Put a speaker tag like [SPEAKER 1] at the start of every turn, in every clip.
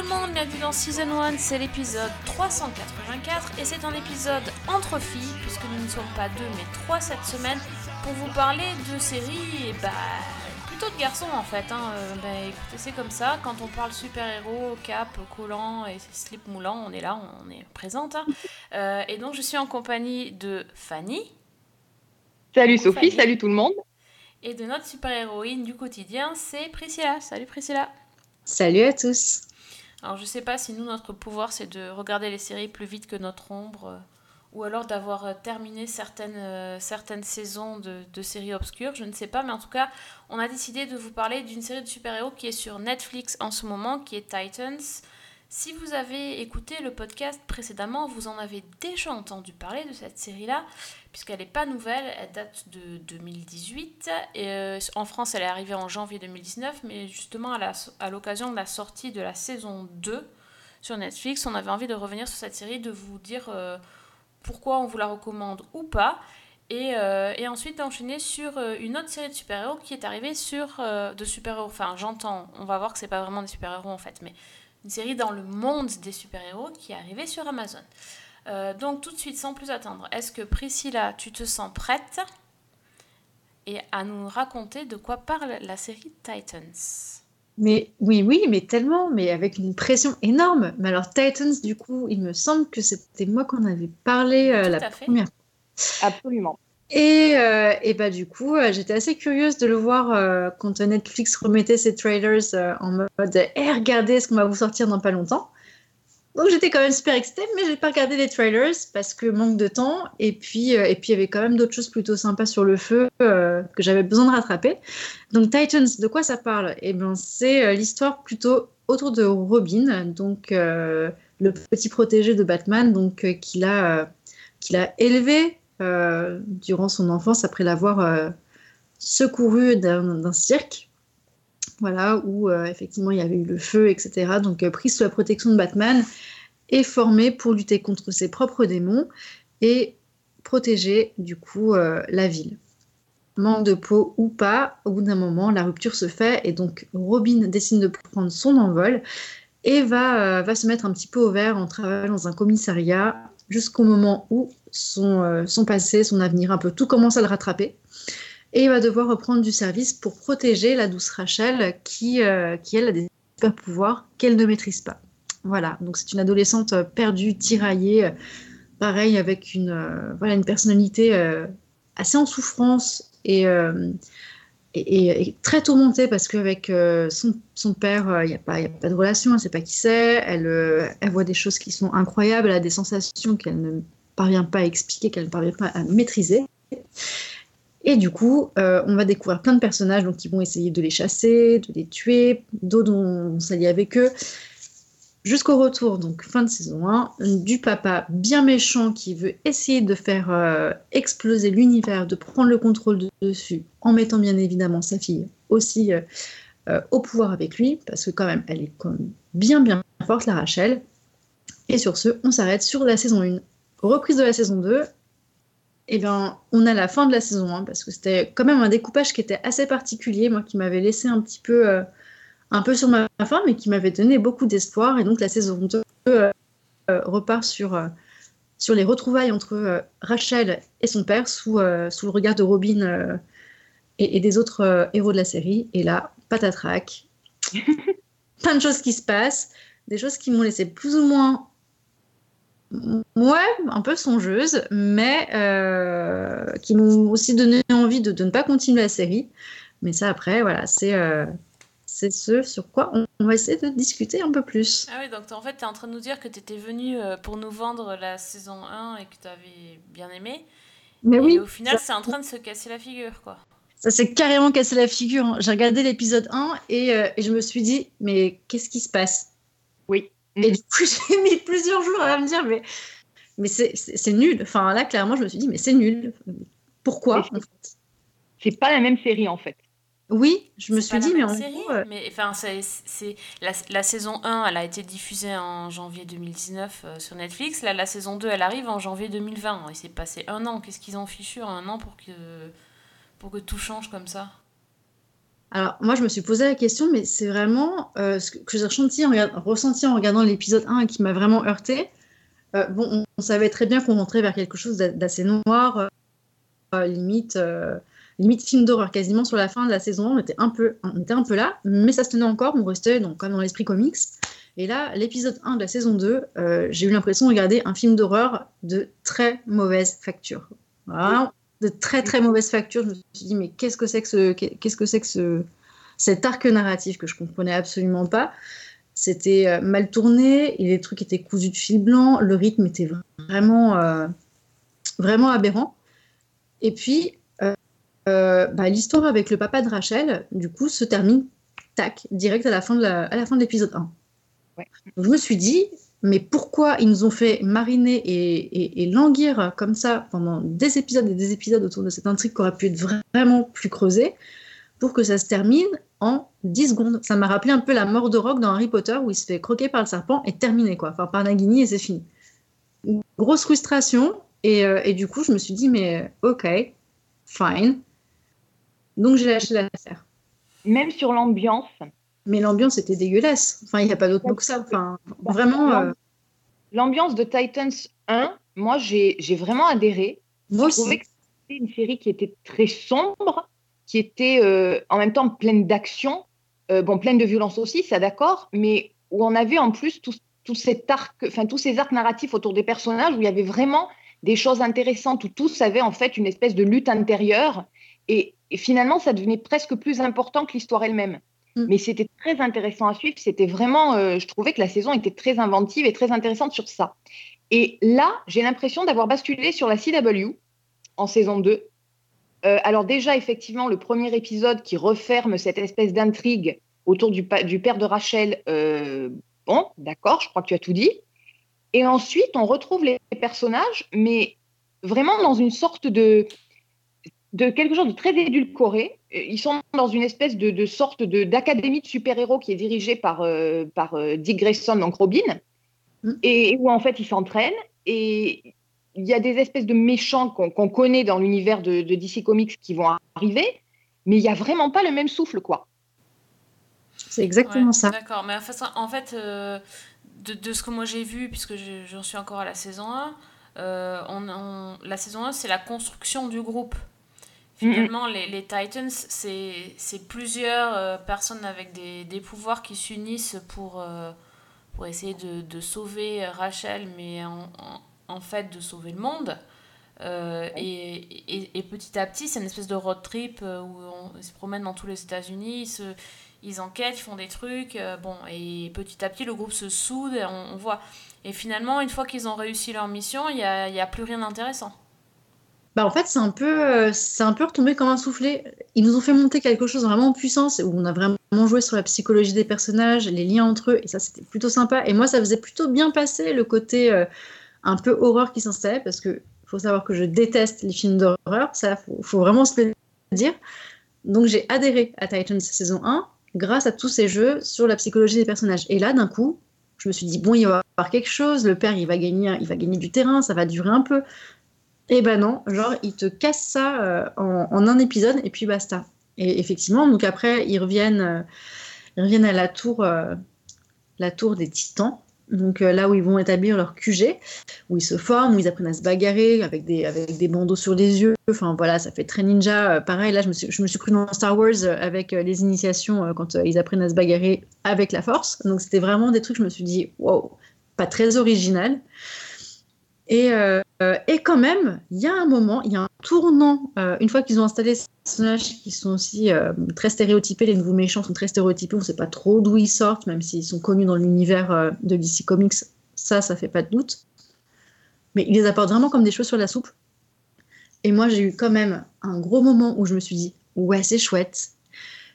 [SPEAKER 1] tout le monde, bienvenue dans Season 1, c'est l'épisode 384 et c'est un épisode entre filles puisque nous ne sommes pas deux mais trois cette semaine pour vous parler de séries et bah plutôt de garçons en fait. Hein. Euh, bah, écoutez c'est comme ça, quand on parle super-héros, cap, collant et slip moulant, on est là, on est présente. hein. Euh, et donc je suis en compagnie de Fanny
[SPEAKER 2] Salut Sophie,
[SPEAKER 1] Fanny.
[SPEAKER 2] salut tout le monde.
[SPEAKER 1] et de notre super-héroïne du quotidien, c'est Priscilla. Salut Priscilla
[SPEAKER 3] Salut à tous.
[SPEAKER 1] Alors je sais pas si nous notre pouvoir c'est de regarder les séries plus vite que notre ombre euh, ou alors d'avoir euh, terminé certaines, euh, certaines saisons de, de séries obscures, je ne sais pas, mais en tout cas on a décidé de vous parler d'une série de super-héros qui est sur Netflix en ce moment, qui est Titans. Si vous avez écouté le podcast précédemment, vous en avez déjà entendu parler de cette série-là, puisqu'elle n'est pas nouvelle, elle date de 2018. Et, euh, en France, elle est arrivée en janvier 2019, mais justement à l'occasion de la sortie de la saison 2 sur Netflix, on avait envie de revenir sur cette série, de vous dire euh, pourquoi on vous la recommande ou pas. Et, euh, et ensuite d'enchaîner sur une autre série de super-héros qui est arrivée sur... de super-héros, enfin j'entends, on va voir que c'est pas vraiment des super-héros en fait, mais une série dans le monde des super-héros qui est arrivée sur Amazon. Euh, donc tout de suite, sans plus attendre, est-ce que Priscilla, tu te sens prête et à nous raconter de quoi parle la série Titans?
[SPEAKER 3] Mais oui, oui, mais tellement, mais avec une pression énorme. Mais alors Titans, du coup, il me semble que c'était moi qu'on avait parlé euh,
[SPEAKER 1] Tout
[SPEAKER 3] la
[SPEAKER 1] à fait.
[SPEAKER 3] première.
[SPEAKER 2] Absolument.
[SPEAKER 3] Et, euh, et bah du coup, euh, j'étais assez curieuse de le voir euh, quand Netflix remettait ses trailers euh, en mode "Eh, regardez ce qu'on va vous sortir dans pas longtemps". Donc j'étais quand même super excitée, mais j'ai pas regardé les trailers parce que manque de temps. Et puis euh, et puis il y avait quand même d'autres choses plutôt sympas sur le feu euh, que j'avais besoin de rattraper. Donc Titans, de quoi ça parle? Eh bien c'est euh, l'histoire plutôt autour de Robin, donc le petit protégé de Batman, donc qu'il a qu'il a élevé durant son enfance après l'avoir secouru d'un cirque. Où euh, effectivement il y avait eu le feu, etc. Donc euh, pris sous la protection de Batman et formé pour lutter contre ses propres démons et protéger du coup euh, la ville. Manque de peau ou pas, au bout d'un moment, la rupture se fait et donc Robin décide de prendre son envol et va, se mettre un petit peu au vert en travaillant dans un commissariat jusqu'au moment où son passé, son avenir, un peu tout commence à le rattraper. Et il va devoir reprendre du service pour protéger la douce Rachel qui, euh, qui elle, a des super pouvoirs qu'elle ne maîtrise pas. Voilà, donc c'est une adolescente euh, perdue, tiraillée, euh, pareil, avec une, voilà, une personnalité assez en souffrance et, très tourmentée parce qu'avec son, son père, il n'y a, a pas de relation, elle ne sait pas qui c'est, elle, elle voit des choses qui sont incroyables, elle a des sensations qu'elle ne parvient pas à expliquer, qu'elle ne parvient pas à maîtriser. Et du coup, euh, on va découvrir plein de personnages donc, qui vont essayer de les chasser, de les tuer, d'autres vont s'allier avec eux. Jusqu'au retour, donc fin de saison 1, du papa bien méchant qui veut essayer de faire euh, exploser l'univers, de prendre le contrôle de- dessus, en mettant bien évidemment sa fille aussi euh, au pouvoir avec lui, parce que quand même, elle est bien bien forte, la Rachel. Et sur ce, on s'arrête sur la saison 1. Reprise de la saison 2, eh bien, on a la fin de la saison 1 parce que c'était quand même un découpage qui était assez particulier, moi qui m'avait laissé un petit peu, euh, un peu sur ma faim, mais qui m'avait donné beaucoup d'espoir. Et donc la saison 2 euh, euh, repart sur, euh, sur les retrouvailles entre Rachel et son père sous, sous le regard de Robin et, et des autres héros de la série. Et là, patatrac, plein de choses qui se passent, des choses qui m'ont laissé plus ou moins Ouais, un peu songeuse, mais euh, qui m'ont aussi donné envie de, de ne pas continuer la série. Mais ça, après, voilà, c'est euh, c'est ce sur quoi on, on va essayer de discuter un peu plus.
[SPEAKER 1] Ah oui, donc en fait, tu es en train de nous dire que tu étais venu euh, pour nous vendre la saison 1 et que tu avais bien aimé.
[SPEAKER 3] Mais
[SPEAKER 1] et
[SPEAKER 3] oui,
[SPEAKER 1] au final, c'est en train de se casser la figure, quoi.
[SPEAKER 3] ça s'est carrément cassé la figure. hein. J'ai regardé l'épisode 1 et, euh, et je me suis dit, mais qu'est-ce qui se passe?
[SPEAKER 2] Oui.
[SPEAKER 3] Et du coup, j'ai mis plusieurs jours à me dire, mais, mais c'est- nul. Enfin, là, clairement, je me suis dit, mais c'est nul. Pourquoi
[SPEAKER 2] c'est- C'est pas la même série en fait.
[SPEAKER 3] Oui, je me suis dit, mais en
[SPEAKER 1] série,
[SPEAKER 3] gros, euh,
[SPEAKER 1] mais enfin, c'est, la, la saison 1, elle a été diffusée en janvier 2019 euh, sur Netflix. Là, la saison 2, elle arrive en janvier 2020. Il s'est passé un an. Qu'est-ce qu'ils ont fichu en un an pour que, pour que tout change comme ça?
[SPEAKER 3] Alors, moi, je me suis posé la question, mais c'est vraiment euh, ce que j'ai ressenti en, regardant l'épisode 1 et qui m'a vraiment heurté. Euh, bon, on, savait très bien qu'on rentrait vers quelque chose d'a- d'assez noir, euh, limite, limite film d'horreur. Quasiment sur la fin de la saison 1, on était un peu, on était un peu là, mais ça se tenait encore, on restait donc, comme dans l'esprit comics. Et là, l'épisode 1 de la saison 2, euh, j'ai eu l'impression de regarder un film d'horreur de très mauvaise facture. Vraiment, de très très mauvaise facture. Je me suis dit, mais qu'est-ce que c'est que ce, qu'est-ce que c'est que ce, cet arc narratif que je comprenais absolument pas. C'était euh, mal tourné, et les trucs étaient cousus de fil blanc, le rythme était vraiment, euh, vraiment aberrant. Et puis, euh, euh, bah, l'histoire avec le papa de Rachel, du coup, se termine, tac, direct à la fin de la- à la fin de l'épisode 1.
[SPEAKER 2] Ouais.
[SPEAKER 3] Donc, je me suis dit, mais pourquoi ils nous ont fait mariner et, languir comme ça pendant des épisodes et des épisodes autour de cette intrigue qui aurait pu être vraiment plus creusée pour que ça se termine en 10 secondes? Ça m'a rappelé un peu la mort de Rock dans Harry Potter où il se fait croquer par le serpent et terminé, quoi. Enfin, par Nagini et c'est fini. Grosse frustration. Et, euh, du coup, je me suis dit, mais ok, fine. Donc, j'ai lâché l'affaire.
[SPEAKER 2] Même sur l'ambiance,
[SPEAKER 3] Mais l'ambiance était dégueulasse. Enfin, il n'y a pas d'autre mot que ça. Enfin, vraiment, euh,
[SPEAKER 2] l'ambiance de Titans 1, moi, j'ai vraiment adhéré.
[SPEAKER 3] moi
[SPEAKER 2] Je trouvais
[SPEAKER 3] aussi.
[SPEAKER 2] que c'était une série qui était très sombre, qui était euh, en même temps pleine d'action, euh, bon, pleine de violence aussi, ça d'accord, mais où on avait en plus tout, tout cet arc, enfin tous ces arcs narratifs autour des personnages, où il y avait vraiment des choses intéressantes, où tous avaient en fait une espèce de lutte intérieure, et, et finalement, ça devenait presque plus important que l'histoire elle-même.
[SPEAKER 3] Mm.
[SPEAKER 2] Mais c'était très intéressant à suivre, c'était vraiment, euh, je trouvais que la saison était très inventive et très intéressante sur ça. Et là, j'ai l'impression d'avoir basculé sur la CW en saison 2. Euh, alors déjà, effectivement, le premier épisode qui referme cette espèce d'intrigue autour du, père de Rachel, euh, bon, d'accord, je crois que tu as tout dit. Et ensuite, on retrouve les personnages, mais vraiment dans une sorte de, de quelque chose de très édulcoré. Euh, Ils sont dans une espèce de, de sorte de- d'académie de, super-héros qui est dirigée par, euh, par euh, Dick Grayson, donc Robin,
[SPEAKER 3] Mm.
[SPEAKER 2] et où en fait ils s'entraînent. Et il y a des espèces de méchants qu'on connaît dans l'univers de, de DC Comics qui vont arriver, mais il n'y a vraiment pas le même souffle, quoi.
[SPEAKER 3] C'est exactement
[SPEAKER 1] Ouais,
[SPEAKER 3] ça.
[SPEAKER 1] D'accord, mais en fait, en fait euh, de, de ce que moi j'ai vu, puisque je- j'en suis encore à la saison 1, euh, on, on- la saison 1, c'est la construction du groupe. Finalement, les, les Titans, c'est plusieurs euh, personnes avec des, des pouvoirs qui s'unissent pour, euh, pour essayer de, de sauver Rachel, mais en, en, en fait de sauver le monde. Euh, et, et, et petit à petit, c'est une espèce de road trip où on, ils se promènent dans tous les États-Unis, ils, enquêtent, ils font des trucs. bon, et petit à petit, le groupe se soude, on, on voit. Et finalement, une fois qu'ils ont réussi leur mission, il n'y a, y a plus rien d'intéressant.
[SPEAKER 3] Bah, en fait, c'est un peu, euh, c'est un peu retombé comme un soufflé. Ils nous ont fait monter quelque chose vraiment puissant, c'est où on a vraiment joué sur la psychologie des personnages, les liens entre eux, et ça, c'était plutôt sympa. Et moi, ça faisait plutôt bien passer le côté euh, un peu horreur qui s'installait, parce que faut savoir que je déteste les films d'horreur, ça, faut, faut vraiment se le dire. Donc, j'ai adhéré à Titans saison 1 grâce à tous ces jeux sur la psychologie des personnages. Et là, d'un coup, je me suis dit, bon, il va y avoir quelque chose, le père, il va gagner, il va gagner du terrain, ça va durer un peu. Et ben non, genre, il te casse ça euh, en, un épisode et puis basta. Et effectivement, donc après, ils reviennent, euh, ils reviennent à la tour, euh, la tour des titans. Donc là où ils vont établir leur QG, où ils se forment, où ils apprennent à se bagarrer avec des, avec des bandeaux sur les yeux. Enfin voilà, ça fait très ninja. Pareil, là, je me, suis, je suis cru dans Star Wars avec les initiations quand ils apprennent à se bagarrer avec la force. Donc c'était vraiment des trucs, je me suis dit, wow, pas très original. Et, euh, euh, et quand même, il y a un moment, il y a un tournant, euh, une fois qu'ils ont installé ces personnages qui sont aussi très stéréotypés, les nouveaux méchants sont très stéréotypés, on ne sait pas trop d'où ils sortent, même s'ils sont connus dans l'univers de DC Comics, ça, ça fait pas de doute. Mais ils les apportent vraiment comme des choses sur la soupe. Et moi, j'ai eu quand même un gros moment où je me suis dit, ouais, c'est chouette.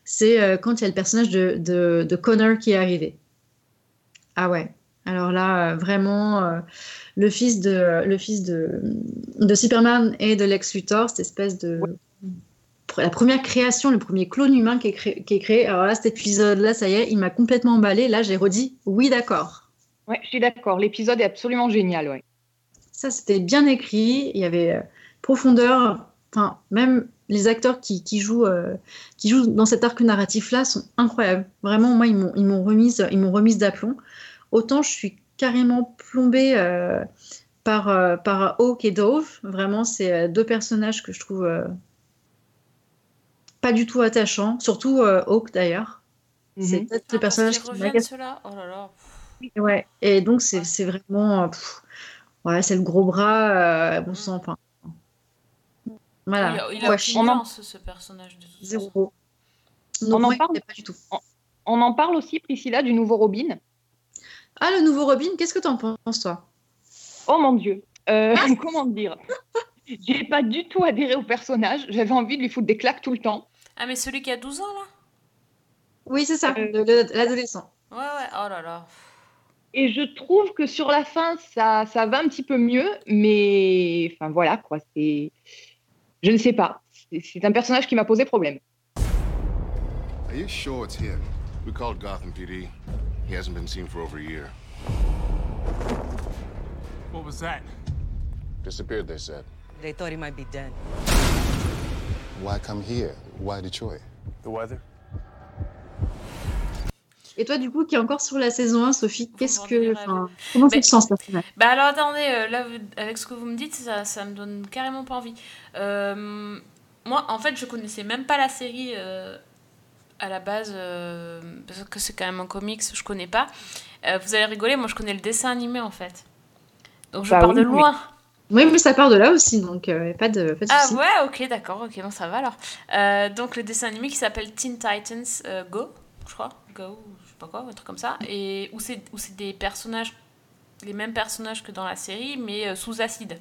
[SPEAKER 3] C'est quand il y a le personnage de Connor qui est arrivé. Ah ouais. Alors là, euh, vraiment, euh, le fils de, le fils de, de Superman et de Lex Luthor, cette espèce de la première création, le premier clone humain qui est, créé, qui est créé. Alors là, cet épisode-là, ça y est, il m'a complètement emballé. Là, j'ai redit oui, d'accord.
[SPEAKER 2] Ouais, je suis d'accord. L'épisode est absolument génial, ouais.
[SPEAKER 3] Ça, c'était bien écrit. Il y avait euh, profondeur. Enfin, même les acteurs qui, qui jouent, euh, qui jouent dans cet arc narratif-là sont incroyables. Vraiment, moi, ils m'ont, ils m'ont remise, ils m'ont remise d'aplomb. Autant je suis carrément plombée euh, par, euh, par Hawk et Dove. Vraiment, c'est euh, deux personnages que je trouve euh, pas du tout attachants. Surtout euh, Hawk d'ailleurs. C'est
[SPEAKER 2] Mhm.
[SPEAKER 3] peut-être
[SPEAKER 1] Ah,
[SPEAKER 3] le
[SPEAKER 1] parce
[SPEAKER 3] personnage qui m'agace.
[SPEAKER 1] ceux-là? Oh là là.
[SPEAKER 3] Ouais. Et donc, c'est,
[SPEAKER 1] Ouais.
[SPEAKER 3] c'est vraiment. pff, ouais, c'est le gros bras. euh, bon sang, enfin. Voilà.
[SPEAKER 1] Il a, il a
[SPEAKER 3] Ouais,
[SPEAKER 2] on en-
[SPEAKER 1] ce personnage, de.
[SPEAKER 3] Zéro.
[SPEAKER 2] On en parle
[SPEAKER 3] pas du tout.
[SPEAKER 2] On en parle aussi, Priscilla, du nouveau Robin.
[SPEAKER 3] Ah, le nouveau Robin, qu'est-ce que t'en penses, toi?
[SPEAKER 2] Oh mon Dieu. Euh, comment dire? J'ai pas du tout adhéré au personnage. J'avais envie de lui foutre des claques tout le temps.
[SPEAKER 1] Ah, mais celui qui a 12 ans, là?
[SPEAKER 3] Oui, c'est ça,
[SPEAKER 2] Euh,
[SPEAKER 3] le- le- l'adolescent.
[SPEAKER 1] Ouais, ouais, oh là là.
[SPEAKER 2] Et je trouve que sur la fin, ça, ça va un petit peu mieux, mais enfin voilà quoi. C'est, je ne sais pas. C'est- un personnage qui m'a posé problème.
[SPEAKER 4] Are you sure it's him? We called Gotham PD. He hasn't been seen for over a year.
[SPEAKER 5] What was that?
[SPEAKER 4] Disappeared, they said.
[SPEAKER 6] They thought he might be dead.
[SPEAKER 4] Why come here? Why Detroit?
[SPEAKER 5] The weather?
[SPEAKER 3] Et toi, du coup, qui est encore sur la saison 1, Sophie, qu'est-ce que. enfin, comment tu
[SPEAKER 1] Mais-
[SPEAKER 3] te sens, personnage
[SPEAKER 1] Bah alors attendez, euh, là avec ce que vous me dites, ça, ça me donne carrément pas envie. Euh, moi, en fait, je connaissais même pas la série euh, à la base, euh, parce que c'est quand même un comics, je connais pas. Euh, vous allez rigoler, moi je connais le dessin animé en fait. Donc je
[SPEAKER 2] Bah
[SPEAKER 1] pars
[SPEAKER 2] oui,
[SPEAKER 1] de loin.
[SPEAKER 3] Oui, mais ça part de là aussi, donc euh, pas de, pas de
[SPEAKER 1] Ah ouais, ok, d'accord, ok, bon ça va alors. Donc le dessin animé qui s'appelle Teen Titans Go, je crois, Go, je sais pas quoi, un truc comme ça, et où c'est des personnages, les mêmes personnages que dans la série, mais sous acide.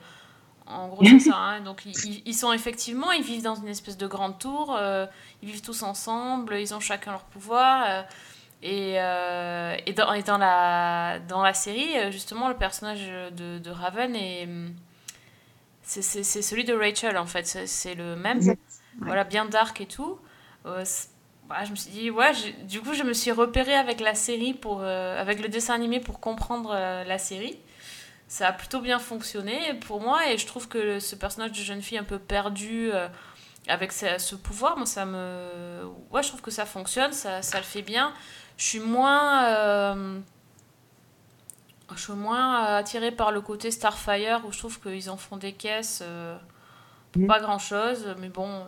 [SPEAKER 1] En gros, c'est ça. hein. Donc ils, sont effectivement, ils vivent dans une espèce de grande tour, euh, ils vivent tous ensemble, ils ont chacun leur pouvoir. euh, et, euh, et, dans, et dans, la, dans la série, euh, justement, le personnage de, de Raven est. hum, C'est celui de Rachel, en fait. C'est- le même.
[SPEAKER 3] Exact. Ouais.
[SPEAKER 1] Voilà, bien dark et tout. Voilà, je me suis dit, ouais, du coup, je me suis repérée avec la série, pour, avec le dessin animé pour comprendre la série. Ça a plutôt bien fonctionné pour moi et je trouve que ce personnage de jeune fille un peu perdue euh, avec ce, ce pouvoir, moi, ça me. Ouais, je trouve que ça fonctionne, ça, ça le fait bien. Je suis moins. euh, Je suis moins euh, attirée par le côté Starfire où je trouve qu'ils en font des caisses euh, pour
[SPEAKER 2] Mhm.
[SPEAKER 1] pas grand chose, mais bon. euh,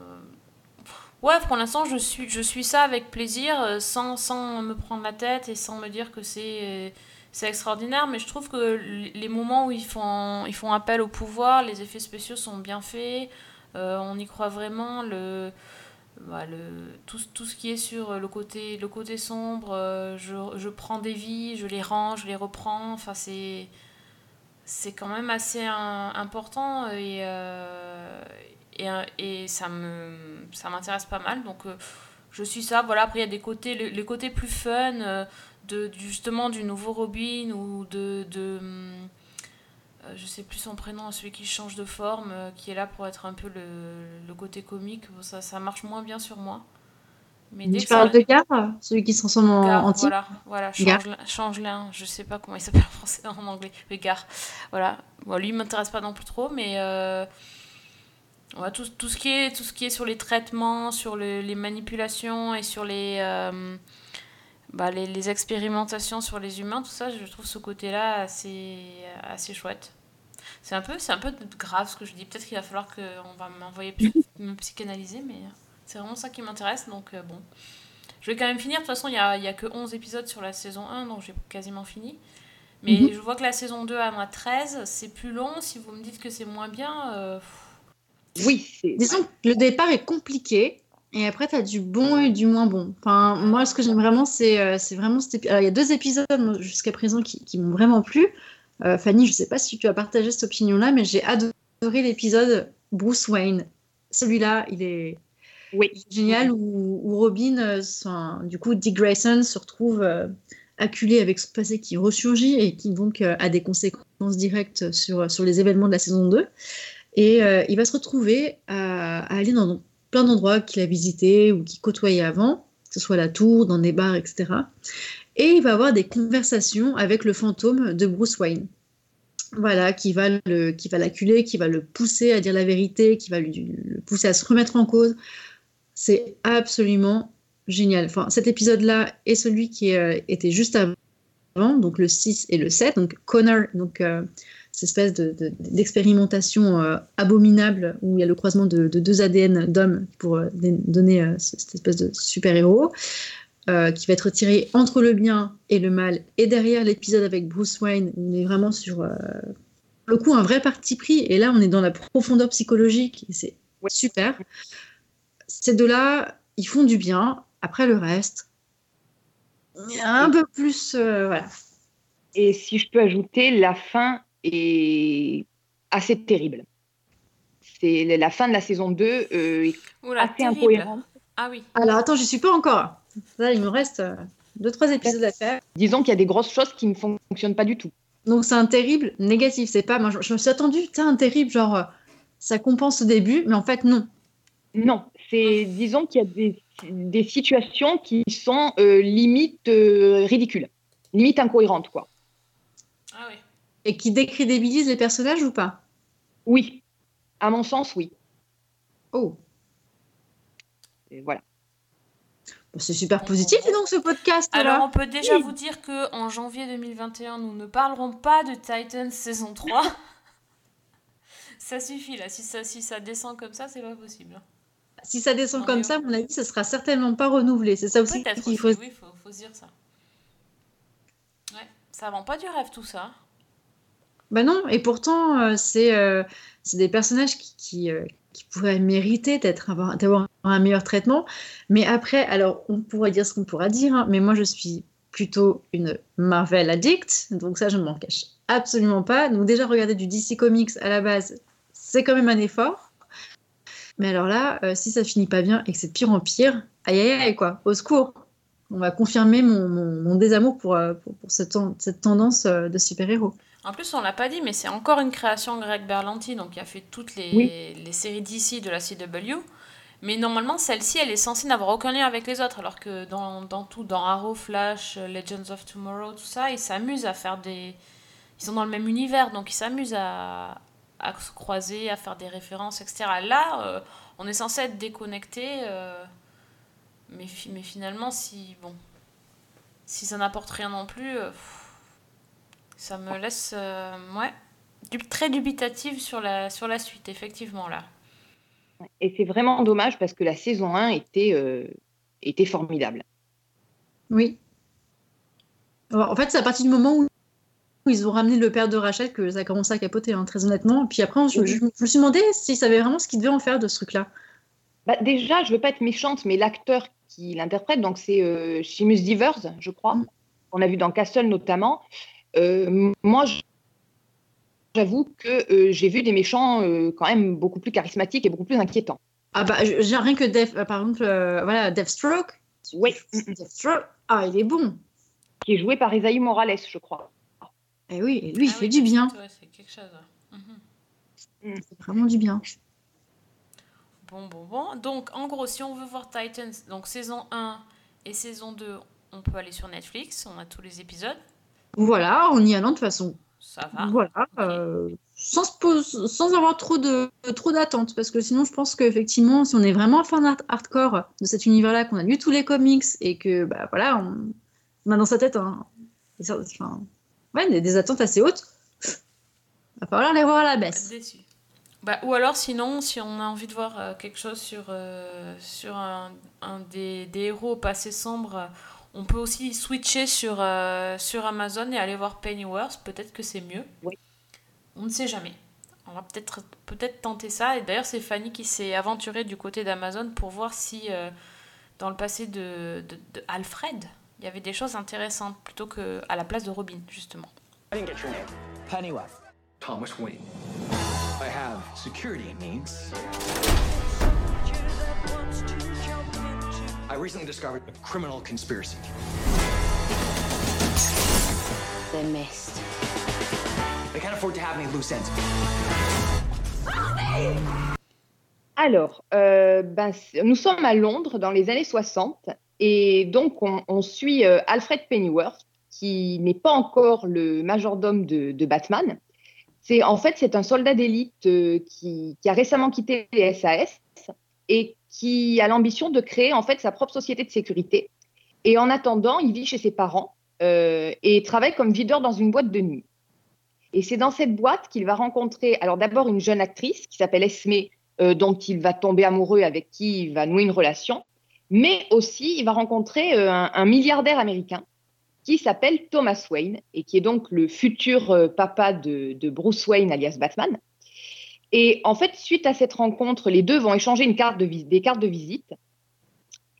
[SPEAKER 1] Ouais, pour l'instant, je suis, je suis ça avec plaisir, euh, sans, sans me prendre la tête et sans me dire que c'est c'est extraordinaire, mais je trouve que les moments où ils font, ils font appel au pouvoir, les effets spéciaux sont bien faits, euh, on y croit vraiment, bah, le, tout, tout ce qui est sur le côté, le côté sombre, euh, je, je prends des vies, je les range, je les reprends, enfin c'est c'est quand même assez important et, euh, et, et ça ça m'intéresse pas mal, donc je suis ça, voilà, après il y a des côtés, les, les côtés plus fun, euh, de, justement du nouveau Robin ou de, de euh, je sais plus son prénom, celui qui change de forme, euh, qui est là pour être un peu le, le côté comique, Bon, ça, ça marche moins bien sur moi. Mais dès
[SPEAKER 3] Tu
[SPEAKER 1] ça-
[SPEAKER 3] parles de Gar, celui qui se transforme en,
[SPEAKER 1] Gar, voilà, voilà, change, l'un- je sais pas comment il s'appelle en français, en anglais, mais Gar, voilà. Bon, lui, il m'intéresse pas non plus trop, mais ouais, tout, tout, ce qui est, tout ce qui est sur les traitements, sur le- les manipulations et sur les, euh, bah, les, les expérimentations sur les humains, tout ça, je trouve ce côté-là assez, assez chouette. C'est un, peu, un peu grave ce que je dis, peut-être qu'il va falloir qu'on va m'envoyer me psychanalyser, mais c'est vraiment ça qui m'intéresse, donc euh, bon. Je vais quand même finir. De toute façon, il n'y a, y a que 11 épisodes sur la saison 1, donc j'ai quasiment fini. Mais
[SPEAKER 3] Mhm.
[SPEAKER 1] je vois que la saison 2 en a 13. C'est plus long. Si vous me dites que c'est moins bien, euh,
[SPEAKER 2] Oui.
[SPEAKER 3] Disons que le départ est compliqué. Et après, tu as du bon et du moins bon. Enfin, moi, ce que j'aime vraiment, c'est euh, vraiment cet Alors, il y a deux épisodes jusqu'à présent qui, qui m'ont vraiment plu. Euh, Fanny, je sais pas si tu as partagé cette opinion-là, mais j'ai adoré l'épisode Bruce Wayne. Celui-là, il est
[SPEAKER 2] Oui.
[SPEAKER 3] génial où, où Robin, euh, du coup, Dick Grayson se retrouve acculé avec son passé qui ressurgit et qui donc a des conséquences directes sur, sur les événements de la saison 2. Et euh, il va se retrouver à, aller dans plein d'endroits qu'il a visités ou qu'il côtoyait avant, que ce soit la tour, dans des bars, etc. Et il va avoir des conversations avec le fantôme de Bruce Wayne. Voilà, qui va le, qui va l'acculer, qui va le pousser à dire la vérité, qui va le pousser à se remettre en cause. C'est absolument génial. Enfin, cet épisode-là est celui qui euh, était juste avant, donc le 6 et le 7. Donc Connor, donc euh, cette espèce de- de- d'expérimentation euh, abominable où il y a le croisement de, de deux ADN d'hommes pour euh, donner euh, cette espèce de super-héros. euh, qui va être tiré entre le bien et le mal. Et derrière l'épisode avec Bruce Wayne, on est vraiment sur euh, le coup un vrai parti pris. Et là, on est dans la profondeur psychologique. Et c'est
[SPEAKER 2] Ouais.
[SPEAKER 3] super. Ces deux-là, ils font du bien. Après le reste, un peu plus. euh, voilà.
[SPEAKER 2] Et si je peux ajouter, la fin est assez terrible. C'est la fin de la saison 2 euh, est
[SPEAKER 1] Oula,
[SPEAKER 2] assez
[SPEAKER 1] terrible.
[SPEAKER 2] incohérente.
[SPEAKER 1] Ah oui.
[SPEAKER 3] Alors attends, j'y suis pas encore. Là, il me reste euh, deux, trois épisodes à faire.
[SPEAKER 2] Disons qu'il y a des grosses choses qui ne fonctionnent pas du tout.
[SPEAKER 3] Donc c'est un terrible négatif. C'est pas. Moi, je, je me suis attendue, putain, un terrible, genre euh, ça compense au début, mais en fait non.
[SPEAKER 2] Non, c'est disons qu'il y a des, des situations qui sont euh, limite euh, ridicules, limite incohérentes quoi.
[SPEAKER 1] Ah oui.
[SPEAKER 3] Et qui décrédibilise les personnages ou pas?
[SPEAKER 2] Oui, à mon sens, oui.
[SPEAKER 3] Oh,
[SPEAKER 2] Et voilà.
[SPEAKER 3] Bon, c'est super positif donc ce podcast.
[SPEAKER 1] Alors,
[SPEAKER 3] là.
[SPEAKER 1] on peut déjà vous dire que en janvier 2021, nous ne parlerons pas de Titans saison 3. ça suffit là. Si ça, si ça descend comme ça, c'est pas possible. hein.
[SPEAKER 3] Si ça descend
[SPEAKER 1] On
[SPEAKER 3] comme
[SPEAKER 1] est-
[SPEAKER 3] ça, à mon avis, ça sera certainement pas renouvelé. C'est ça aussi qu'il faut.
[SPEAKER 1] oui, faut, faut se dire ça. Ouais, ça vend pas du rêve tout ça.
[SPEAKER 3] Bah non, et pourtant, euh, c'est euh, c'est des personnages qui, qui, euh, pourraient mériter d'avoir un meilleur traitement. Mais après, alors, on pourrait dire ce qu'on pourra dire, hein, mais moi, je suis plutôt une Marvel addict, donc ça, je ne m'en cache absolument pas. Donc déjà, regarder du DC Comics à la base, c'est quand même un effort. Mais alors là, si ça finit pas bien et que c'est pire en pire, aïe aïe aïe, quoi, au secours. On va confirmer mon, mon- désamour pour, pour, pour cette, cette tendance de super-héros.
[SPEAKER 1] En plus, on l'a pas dit, mais c'est encore une création Greg Berlanti, donc qui a fait toutes les,
[SPEAKER 2] Oui.
[SPEAKER 1] les séries d'ici de la CW. Mais normalement, celle-ci, elle est censée n'avoir aucun lien avec les autres, alors que dans, dans tout, dans Arrow, Flash, euh, Legends of Tomorrow, tout ça, ils s'amusent à faire des... Ils sont dans le même univers, donc ils s'amusent à, à se croiser, à faire des références, etc. Là, euh, on est censé être déconnecté, euh, mais, fi- mais finalement, si, bon, si ça n'apporte rien non plus... euh, pff, ça me laisse euh, ouais, du, très dubitative sur la, sur la suite, effectivement, là.
[SPEAKER 2] Et c'est vraiment dommage parce que la saison 1 était, euh, était formidable.
[SPEAKER 3] Oui. Alors, en fait, c'est à partir du moment où ils ont ramené le père de Rachel que ça a commencé à capoter, hein, très honnêtement. Puis après, je,
[SPEAKER 2] Oui.
[SPEAKER 3] je- je me suis demandé s'ils savaient vraiment ce qu'ils devaient en faire de ce truc-là.
[SPEAKER 2] Bah, déjà, je veux pas être méchante, mais l'acteur qui l'interprète, donc c'est euh, Seamus Divers, je crois,
[SPEAKER 3] Mm.
[SPEAKER 2] qu'on a vu dans Castle notamment. Euh, moi, j'avoue que euh, j'ai vu des méchants euh, quand même beaucoup plus charismatiques et beaucoup plus inquiétants.
[SPEAKER 3] Ah bah, j'ai rien que Death, euh, par exemple, euh, voilà, Deathstroke.
[SPEAKER 2] Oui,
[SPEAKER 3] Deathstroke, ah, il est bon.
[SPEAKER 2] qui est joué par Isaïe Morales, je crois.
[SPEAKER 3] Et oui, et lui, il
[SPEAKER 1] Ah
[SPEAKER 3] fait
[SPEAKER 1] oui,
[SPEAKER 3] du bien.
[SPEAKER 1] ouais, c'est quelque chose. ouais. Mhm.
[SPEAKER 3] Il fait vraiment du bien.
[SPEAKER 1] Bon, bon, bon. Donc, en gros, si on veut voir Titans, donc saison 1 et saison 2, on peut aller sur Netflix, on a tous les épisodes,
[SPEAKER 3] Voilà, en y allant de toute façon.
[SPEAKER 1] ça va.
[SPEAKER 3] Voilà, euh, sans, se pose- sans avoir trop de trop d'attentes, parce que sinon je pense qu'effectivement, si on est vraiment fan hard- hardcore de cet univers-là, qu'on a lu tous les comics et que bah voilà, on, on a dans sa tête un, des, enfin, ouais, des, des attentes assez hautes, va falloir les voir à la baisse.
[SPEAKER 1] Déçu. Bah, ou alors, sinon, si on a envie de voir euh, quelque chose sur, euh, sur un, un des, des héros au passé sombre, on peut aussi switcher sur, euh, sur Amazon et aller voir Pennyworth. Peut-être que c'est mieux.
[SPEAKER 2] Oui.
[SPEAKER 1] On ne sait jamais. On va peut-être peut-être tenter ça. Et d'ailleurs, c'est Fanny qui s'est aventurée du côté d'Amazon pour voir si, euh, dans le passé de, de, de Alfred, il y avait des choses intéressantes plutôt que à la place de Robin, justement.
[SPEAKER 6] I didn't get your name.
[SPEAKER 7] Pennyworth.
[SPEAKER 6] Thomas Wayne. I have security needs. I recently discovered a criminal conspiracy.
[SPEAKER 8] They're missed.
[SPEAKER 6] They can't afford to have any loose ends.
[SPEAKER 2] Alors, euh, ben, nous sommes à Londres dans les années 60 et donc on, on suit euh, Alfred Pennyworth qui n'est pas encore le majordome de, de Batman. C'est en fait c'est un soldat d'élite euh, qui, qui a récemment quitté les SAS et qui a l'ambition de créer en fait sa propre société de sécurité. Et en attendant, il vit chez ses parents euh, et travaille comme videur dans une boîte de nuit. Et c'est dans cette boîte qu'il va rencontrer alors d'abord une jeune actrice qui s'appelle Esme euh, dont il va tomber amoureux, avec qui il va nouer une relation, mais aussi il va rencontrer euh, un, milliardaire américain qui s'appelle Thomas Wayne et qui est donc le futur papa de Bruce Wayne alias Batman. Et en fait, suite à cette rencontre, les deux vont échanger une carte des cartes de visite.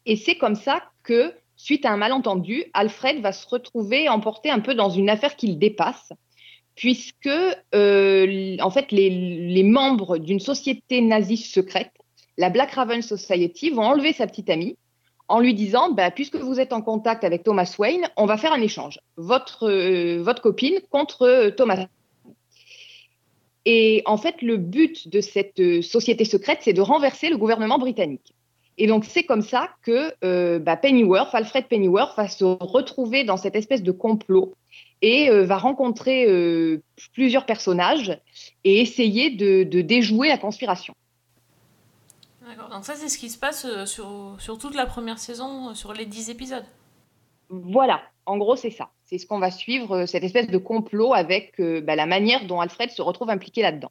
[SPEAKER 2] Et c'est comme ça que, suite à un malentendu, Alfred va se retrouver emporté un peu dans une affaire qu'il dépasse, puisque euh, en fait les, les membres d'une société nazie secrète, la Black Raven Society, vont enlever sa petite amie en lui disant bah, puisque vous êtes en contact avec Thomas Wayne, on va faire un échange. Votre, euh, votre copine contre euh, Thomas. Et en fait, le but de cette euh, société secrète, c'est de renverser le gouvernement britannique. Et donc, c'est comme ça que euh, bah, Pennyworth, Alfred Pennyworth, va se retrouver dans cette espèce de complot et euh, va rencontrer euh, plusieurs personnages et essayer de, de déjouer la conspiration.
[SPEAKER 1] D'accord. Donc ça, c'est ce qui se passe sur, sur toute la première saison, sur les 10 épisodes.
[SPEAKER 2] Voilà, en gros, c'est ça. C'est ce qu'on va suivre, euh, cette espèce de complot avec euh, bah, la manière dont Alfred se retrouve impliqué là-dedans.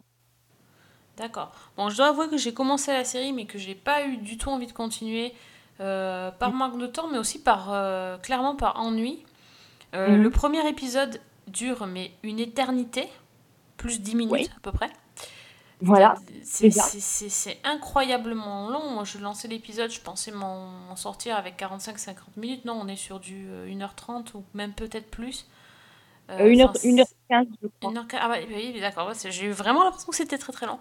[SPEAKER 1] D'accord. Bon, je dois avouer que j'ai commencé la série, mais que j'ai pas eu du tout envie de continuer euh, par manque de temps, mais aussi par euh, clairement par ennui. Euh,
[SPEAKER 2] Mhm.
[SPEAKER 1] Le premier épisode dure mais une éternité, plus 10 minutes
[SPEAKER 2] Oui.
[SPEAKER 1] à peu près.
[SPEAKER 2] Voilà,
[SPEAKER 1] C'est incroyablement long. Moi, je lançais l'épisode, je pensais m'en sortir avec 45-50 minutes. Non, on est sur du euh, 1h30 ou même peut-être plus. Euh,
[SPEAKER 2] Euh, une heure-
[SPEAKER 1] enfin,
[SPEAKER 2] une heure quinze, je crois.
[SPEAKER 1] une heure quin- Ah bah, oui, d'accord. ouais, J'ai eu vraiment l'impression que c'était très très long.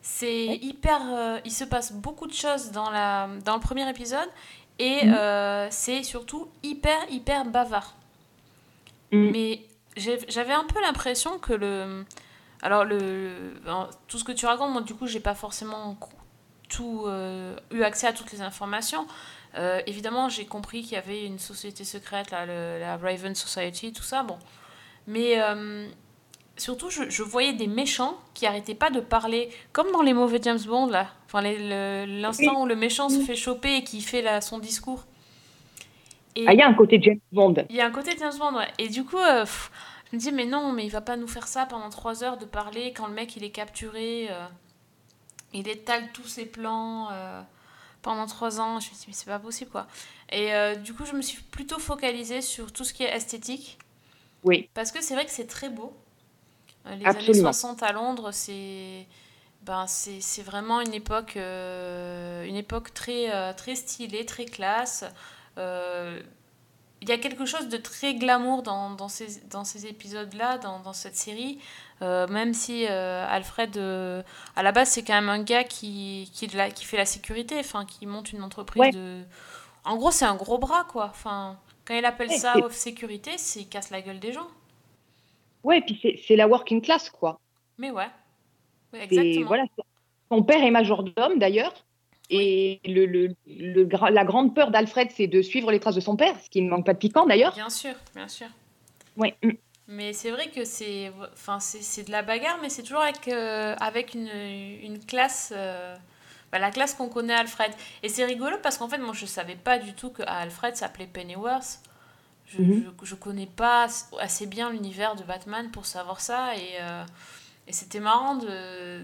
[SPEAKER 1] C'est hyper. euh, il se passe beaucoup de choses dans, la, dans le premier épisode et
[SPEAKER 2] Mhm.
[SPEAKER 1] euh, c'est surtout hyper hyper bavard.
[SPEAKER 2] Mhm.
[SPEAKER 1] Mais j'avais un peu l'impression que le. Alors, le, ben, tout ce que tu racontes, moi, du coup, j'ai pas forcément tout, euh, eu accès à toutes les informations. Euh, évidemment, j'ai compris qu'il y avait une société secrète, là, le- la Raven Society, tout ça. Bon. Mais euh, surtout, je, je voyais des méchants qui arrêtaient pas de parler, comme dans les mauvais James Bond, là. Enfin, l'instant où le méchant se fait choper et qui fait là, son discours.
[SPEAKER 2] Ah, il y a un côté James Bond.
[SPEAKER 1] il y a un côté James Bond, ouais. Et du coup, pff, me dis, mais non, mais il va pas nous faire ça pendant trois heures de parler quand le mec il est capturé. euh, il étale tous ses plans euh, pendant trois ans. Je me dis, mais c'est pas possible quoi. Et euh, du coup, je me suis plutôt focalisée sur tout ce qui est esthétique.
[SPEAKER 2] Oui.
[SPEAKER 1] Parce que c'est vrai que c'est très beau. Les
[SPEAKER 2] Absolument.
[SPEAKER 1] années 60 à Londres, c'est. Ben, c'est vraiment une époque, une époque très, très stylée, très classe. Il y a quelque chose de très glamour dans, dans ces, dans ces épisodes-là, dans, dans cette série. Euh, même si euh, Alfred, euh, à la base, c'est quand même un gars qui, qui, est de la- qui fait la sécurité, enfin, qui monte une entreprise
[SPEAKER 2] Ouais.
[SPEAKER 1] de. En gros, c'est un gros bras, quoi. Enfin, quand il appelle
[SPEAKER 2] Ouais,
[SPEAKER 1] ça off sécurité, c'est il casse la gueule des gens.
[SPEAKER 2] Ouais, et puis c'est la working class, quoi.
[SPEAKER 1] Mais ouais. Ouais,
[SPEAKER 2] Et
[SPEAKER 1] exactement.
[SPEAKER 2] voilà, son père est majordome d'ailleurs. Et le, le- le la grande peur d'Alfred, c'est de suivre les traces de son père, ce qui ne manque pas de piquant d'ailleurs.
[SPEAKER 1] Bien sûr, bien sûr.
[SPEAKER 2] Ouais. mm.
[SPEAKER 1] Mais c'est vrai que c'est enfin, c'est de la bagarre, mais c'est toujours avec, euh, avec une, une classe, euh, bah, la classe qu'on connaît Alfred. Et c'est rigolo parce qu'en fait, moi, je savais pas du tout que Alfred s'appelait Pennyworth. Je, je, je connais pas assez bien l'univers de Batman pour savoir ça. Et, euh, et c'était marrant de,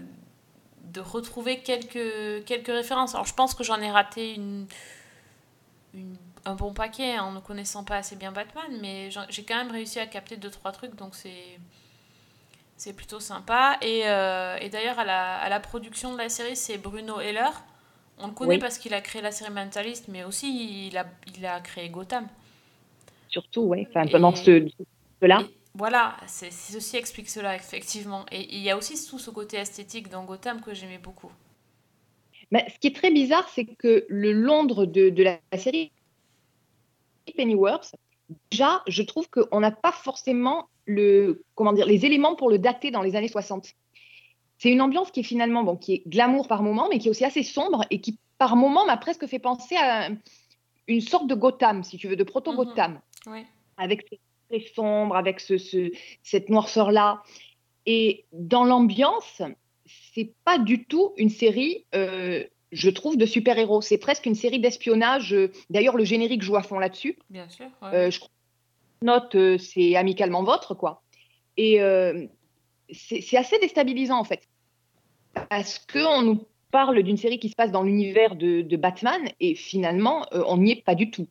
[SPEAKER 1] de retrouver quelques, quelques références. Alors, je pense que j'en ai raté une, une- un bon paquet en ne connaissant pas assez bien Batman, mais j'ai quand même réussi à capter deux trois trucs, donc c'est c'est plutôt sympa. Et, euh, et d'ailleurs, à la, à la production de la série, c'est Bruno Heller. On le connaît
[SPEAKER 2] Oui.
[SPEAKER 1] parce qu'il a créé la série Mentalist, mais aussi il a, il a créé Gotham.
[SPEAKER 2] Surtout, ouais. Enfin, pendant ce, là
[SPEAKER 1] Et voilà, c'est ceci explique cela, effectivement. Et il y a aussi tout ce côté esthétique dans Gotham que j'aimais beaucoup.
[SPEAKER 2] Mais ce qui est très bizarre, c'est que le Londres de, de la, série Pennyworth, déjà, je trouve qu'on n'a pas forcément le, comment dire, les éléments pour le dater dans les années 60. c'est une ambiance qui est finalement, bon, qui est glamour par moment, mais qui est aussi assez sombre et qui, par moment, m'a presque fait penser à une sorte de Gotham, si tu veux, de proto-Gotham.
[SPEAKER 1] Oui.
[SPEAKER 2] avec très sombre, avec ce, ce- cette noirceur-là. Et dans l'ambiance, c'est pas du tout une série, euh, je trouve, de super-héros. C'est presque une série d'espionnage. Euh, D'ailleurs, le générique joue à fond là-dessus.
[SPEAKER 1] Bien sûr. ouais.
[SPEAKER 2] Euh, je note, euh, c'est amicalement votre, quoi. Et c'est assez déstabilisant, en fait. Parce qu'on nous parle d'une série qui se passe dans l'univers de, de Batman, et finalement, on n'y est pas du tout.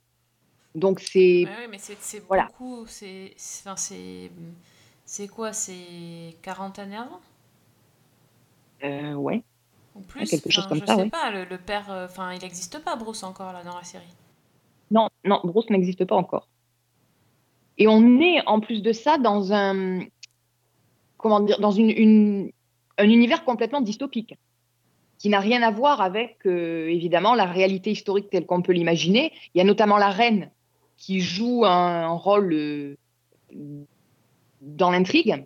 [SPEAKER 2] Donc, c'est.
[SPEAKER 1] Ouais, ouais, mais c'est
[SPEAKER 2] Voilà.
[SPEAKER 1] beaucoup. C'est c'est- enfin, c'est c'est quoi C'est 40 années avant?
[SPEAKER 2] Euh, ouais.
[SPEAKER 1] Ou plus
[SPEAKER 2] quelque chose comme
[SPEAKER 1] Je
[SPEAKER 2] ça,
[SPEAKER 1] sais
[SPEAKER 2] ouais.
[SPEAKER 1] pas, le, le père. euh, Enfin, il n'existe pas, Bruce, encore, là, dans la série.
[SPEAKER 2] Non, non, Bruce n'existe pas encore. Et on est en plus de ça dans un comment dire dans une, une- un univers complètement dystopique qui n'a rien à voir avec euh, évidemment la réalité historique telle qu'on peut l'imaginer. Il y a notamment la reine qui joue un, un rôle euh, dans l'intrigue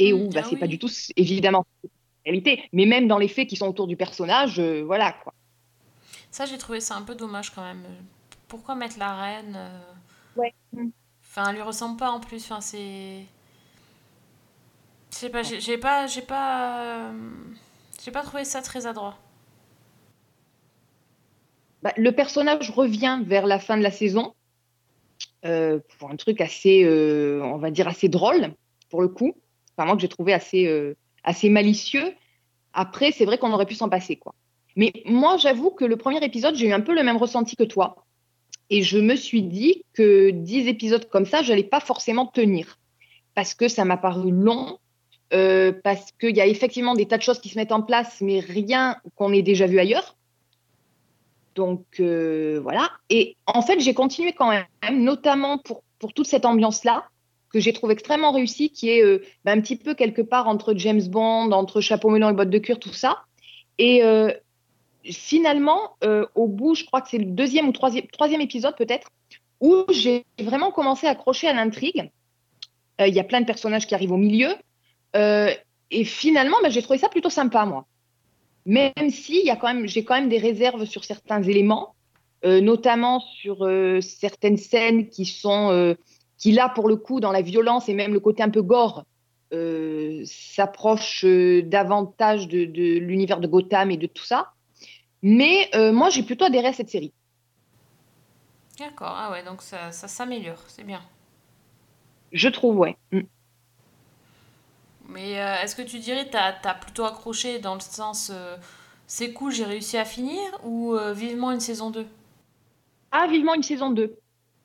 [SPEAKER 2] et
[SPEAKER 1] Mm,
[SPEAKER 2] où bah,
[SPEAKER 1] ah
[SPEAKER 2] c'est pas du tout évidemment la réalité, mais même dans les faits qui sont autour du personnage, euh, voilà quoi.
[SPEAKER 1] Ça, j'ai trouvé ça un peu dommage quand même. Pourquoi mettre la reine euh,
[SPEAKER 2] Ouais. Mm.
[SPEAKER 1] Enfin, elle lui ressemble pas en plus. Enfin, c'est. Je sais pas, j'ai pas. J'ai pas. J'ai pas trouvé ça très adroit.
[SPEAKER 2] Bah, le personnage revient vers la fin de la saison pour un truc assez, euh, on va dire, assez drôle, pour le coup. Enfin, moi, que j'ai trouvé assez, euh, assez malicieux. Après, c'est vrai qu'on aurait pu s'en passer, quoi. Mais moi, j'avoue que le premier épisode, j'ai eu un peu le même ressenti que toi. Et je me suis dit que 10 épisodes comme ça, je n'allais pas forcément tenir. Parce que ça m'a paru long, euh, parce qu'il y a effectivement des tas de choses qui se mettent en place, mais rien qu'on ait déjà vu ailleurs. Donc euh, voilà. Et en fait, j'ai continué quand même, notamment pour, pour toute cette ambiance-là, que j'ai trouvé extrêmement réussie, qui est euh, ben, un petit peu quelque part entre James Bond, entre chapeau melon et bottes de cuir, tout ça. Et euh, finalement, au bout, je crois que c'est le deuxième ou troisième, troisième épisode peut-être, où j'ai vraiment commencé à accrocher à l'intrigue. Il y a plein de personnages qui arrivent au milieu. Et finalement, ben, j'ai trouvé ça plutôt sympa, moi. Même si il y a quand même, j'ai quand même des réserves sur certains éléments, euh, notamment sur euh, certaines scènes qui sont, euh, qui là pour le coup dans la violence et même le côté un peu gore, s'approchent euh, davantage de, de l'univers de Gotham et de tout ça. Mais moi j'ai plutôt adhéré à cette série.
[SPEAKER 1] D'accord, ah ouais, donc ça, ça s'améliore, c'est bien.
[SPEAKER 2] Je trouve, ouais. Mm.
[SPEAKER 1] Mais euh, est-ce que tu dirais que t'as as plutôt accroché dans le sens euh, c'est cool, j'ai réussi à finir ou euh, vivement une saison 2
[SPEAKER 2] Ah, vivement une saison 2.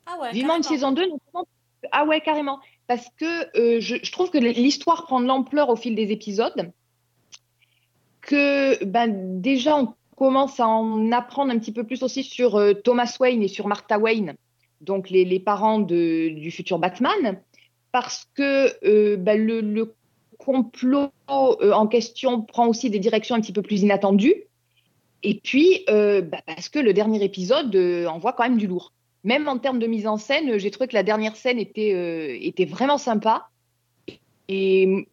[SPEAKER 1] Ah ouais,
[SPEAKER 2] Vivement une
[SPEAKER 1] carrément.
[SPEAKER 2] saison 2, notamment- Ah ouais, carrément. Parce que euh, je, je trouve que l'histoire prend de l'ampleur au fil des épisodes. Que ben, déjà, on commence à en apprendre un petit peu plus aussi sur Thomas Wayne et sur Martha Wayne, donc les, les parents de- du futur Batman. Parce que euh, ben, le, le complot euh, en question prend aussi des directions un petit peu plus inattendues. Et puis, euh, ben, parce que le dernier épisode euh, envoie quand même du lourd même en termes de mise en scène, j'ai trouvé que la dernière scène était, euh, vraiment sympa. Et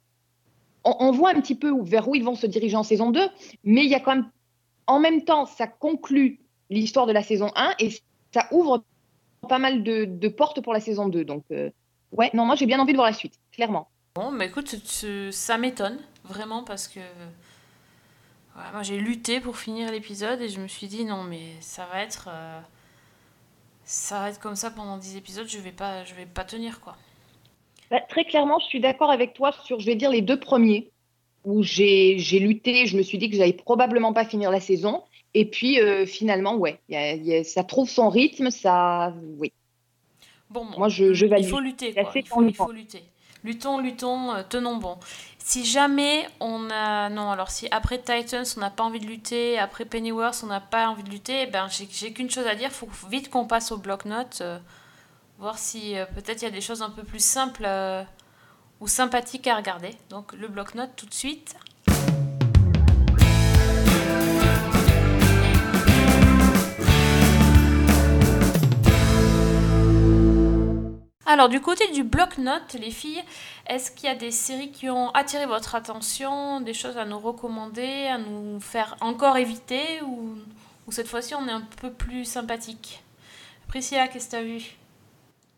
[SPEAKER 2] on, voit un petit peu vers où ils vont se diriger en saison 2, mais il y a quand même, en même temps, ça conclut l'histoire de la saison 1 et ça ouvre pas mal de, de portes pour la saison 2. Donc, ouais, non, moi j'ai bien envie de voir la suite, clairement.
[SPEAKER 1] Bon, bah écoute, ça m'étonne vraiment parce que moi j'ai lutté pour finir l'épisode et je me suis dit non, mais ça va être euh, ça va être comme ça pendant 10 épisodes, je vais pas je vais pas tenir quoi.
[SPEAKER 2] Bah, très clairement, je suis d'accord avec toi sur, je vais dire, les deux premiers, où j'ai j'ai lutté, je me suis dit que j'allais probablement pas finir la saison. Et puis, euh, finalement, ouais, il y a- il y a- ça trouve son rythme, ça. Oui.
[SPEAKER 1] Bon, bon,
[SPEAKER 2] Moi, je- je
[SPEAKER 1] il
[SPEAKER 2] valide.
[SPEAKER 1] faut lutter quoi. Il faut, il
[SPEAKER 2] ennuyant.
[SPEAKER 1] faut lutter. Luttons, luttons, euh, tenons bon. Si jamais on a non, alors si après Titans on n'a pas envie de lutter, après Pennyworth on n'a pas envie de lutter, eh ben j'ai qu'une chose à dire, faut vite qu'on passe au bloc-notes, euh, voir si euh, peut-être il y a des choses un peu plus simples ou sympathiques à regarder. Donc le bloc-notes tout de suite. Alors, du côté du bloc-notes, les filles, est-ce qu'il y a des séries qui ont attiré votre attention, des choses à nous recommander, à nous faire encore éviter, ou, cette fois-ci on est un peu plus sympathique? Priscilla, qu'est-ce que tu as vu?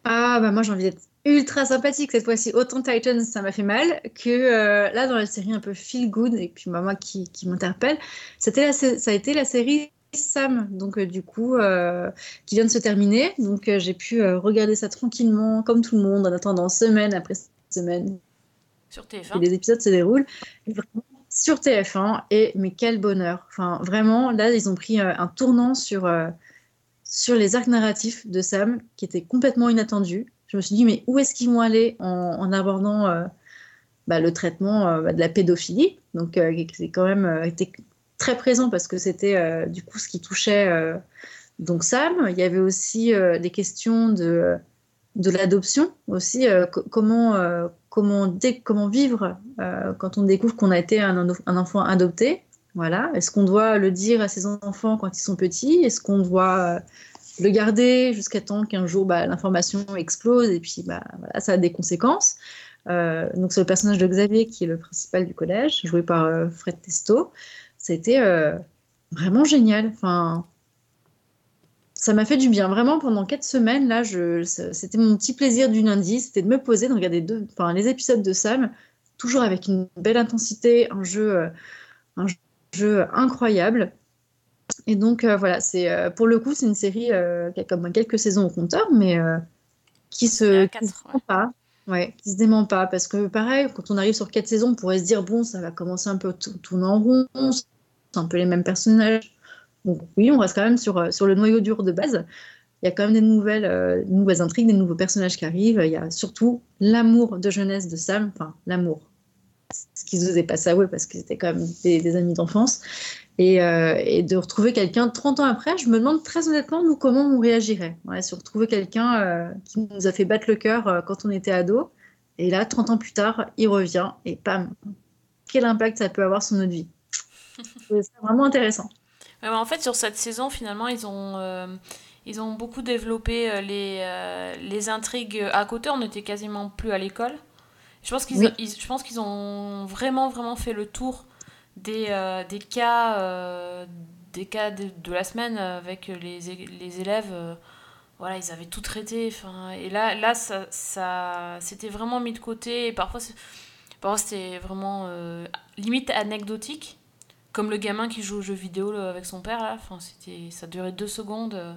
[SPEAKER 3] Ah, bah moi j'ai envie d'être ultra sympathique cette fois-ci. Autant Titans, ça m'a fait mal, que euh, là dans la série un peu feel good, et puis bah, moi qui, qui m'interpelle, ça a été la série Sam, donc euh, du coup, euh, qui vient de se terminer. Donc euh, j'ai pu regarder ça tranquillement, comme tout le monde, en attendant semaine après semaine
[SPEAKER 1] sur
[SPEAKER 3] que
[SPEAKER 1] TF1
[SPEAKER 3] les épisodes se déroulent. Et sur TF1, et mais quel bonheur. Enfin, vraiment, là, ils ont pris un tournant sur, sur les arcs narratifs de Sam qui était complètement inattendu. Je me suis dit, mais où est-ce qu'ils vont aller en, en abordant bah, le traitement bah, de la pédophilie? Donc, c'est quand même très présent parce que c'était euh, du coup ce qui touchait euh, donc Sam. Il y avait aussi euh, des questions de, de l'adoption aussi. co- comment, comment, comment vivre quand on découvre qu'on a été un, enfant adopté voilà. Est-ce qu'on doit le dire à ses enfants quand ils sont petits? Est-ce qu'on doit le garder jusqu'à temps qu'un jour bah, l'information explose et puis bah, voilà, ça a des conséquences? Donc c'est le personnage de Xavier qui est le principal du collège, joué par euh, Fred Testo. C'était euh, vraiment génial. Enfin, ça m'a fait du bien. Vraiment, pendant quatre semaines, là, je, c'était mon petit plaisir du lundi, c'était de me poser, de regarder deux, enfin, les épisodes de Sam, toujours avec une belle intensité, un jeu, euh, un jeu incroyable. Et donc, euh, voilà, c'est, euh, pour le coup, c'est une série euh, qui a comme quelques saisons au compteur, mais qui se, qui se dément pas. Ouais, qui se dément pas. Parce que, pareil, quand on arrive sur quatre saisons, on pourrait se dire, bon, ça va commencer un peu tourner en rond, c'est un peu les mêmes personnages. Donc, oui, on reste quand même sur, euh, sur le noyau dur de base. Il y a quand même des nouvelles, euh, nouvelles intrigues, des nouveaux personnages qui arrivent. Il y a surtout l'amour de jeunesse de Sam, enfin, l'amour. Ce qu'ils n'osaient pas s'avouer parce qu'ils étaient quand même des, amis d'enfance. Et, euh, et de retrouver quelqu'un 30 ans après, je me demande très honnêtement, nous, comment on réagirait. Ouais, si on retrouvait quelqu'un qui nous a fait battre le cœur quand on était ado, et là, 30 ans plus tard, il revient, et pam, quel impact ça peut avoir sur notre vie. C'est vraiment intéressant.
[SPEAKER 1] Ouais, mais en fait, sur cette saison, finalement, ils ont, euh, ils ont beaucoup développé euh, les, euh, les intrigues à côté. On n'était quasiment plus à l'école. Je pense qu'ils
[SPEAKER 3] Oui.
[SPEAKER 1] je pense qu'ils ont vraiment, vraiment fait le tour des, euh, des cas, des cas de, de la semaine avec les, les élèves. voilà, ils avaient tout traité. Enfin, et là, là ça, ça c'était vraiment mis de côté. Et parfois, parfois c'était vraiment limite anecdotique. Comme le gamin qui joue aux jeux vidéo là, avec son père, là. Enfin, c'était, ça durait deux secondes. euh.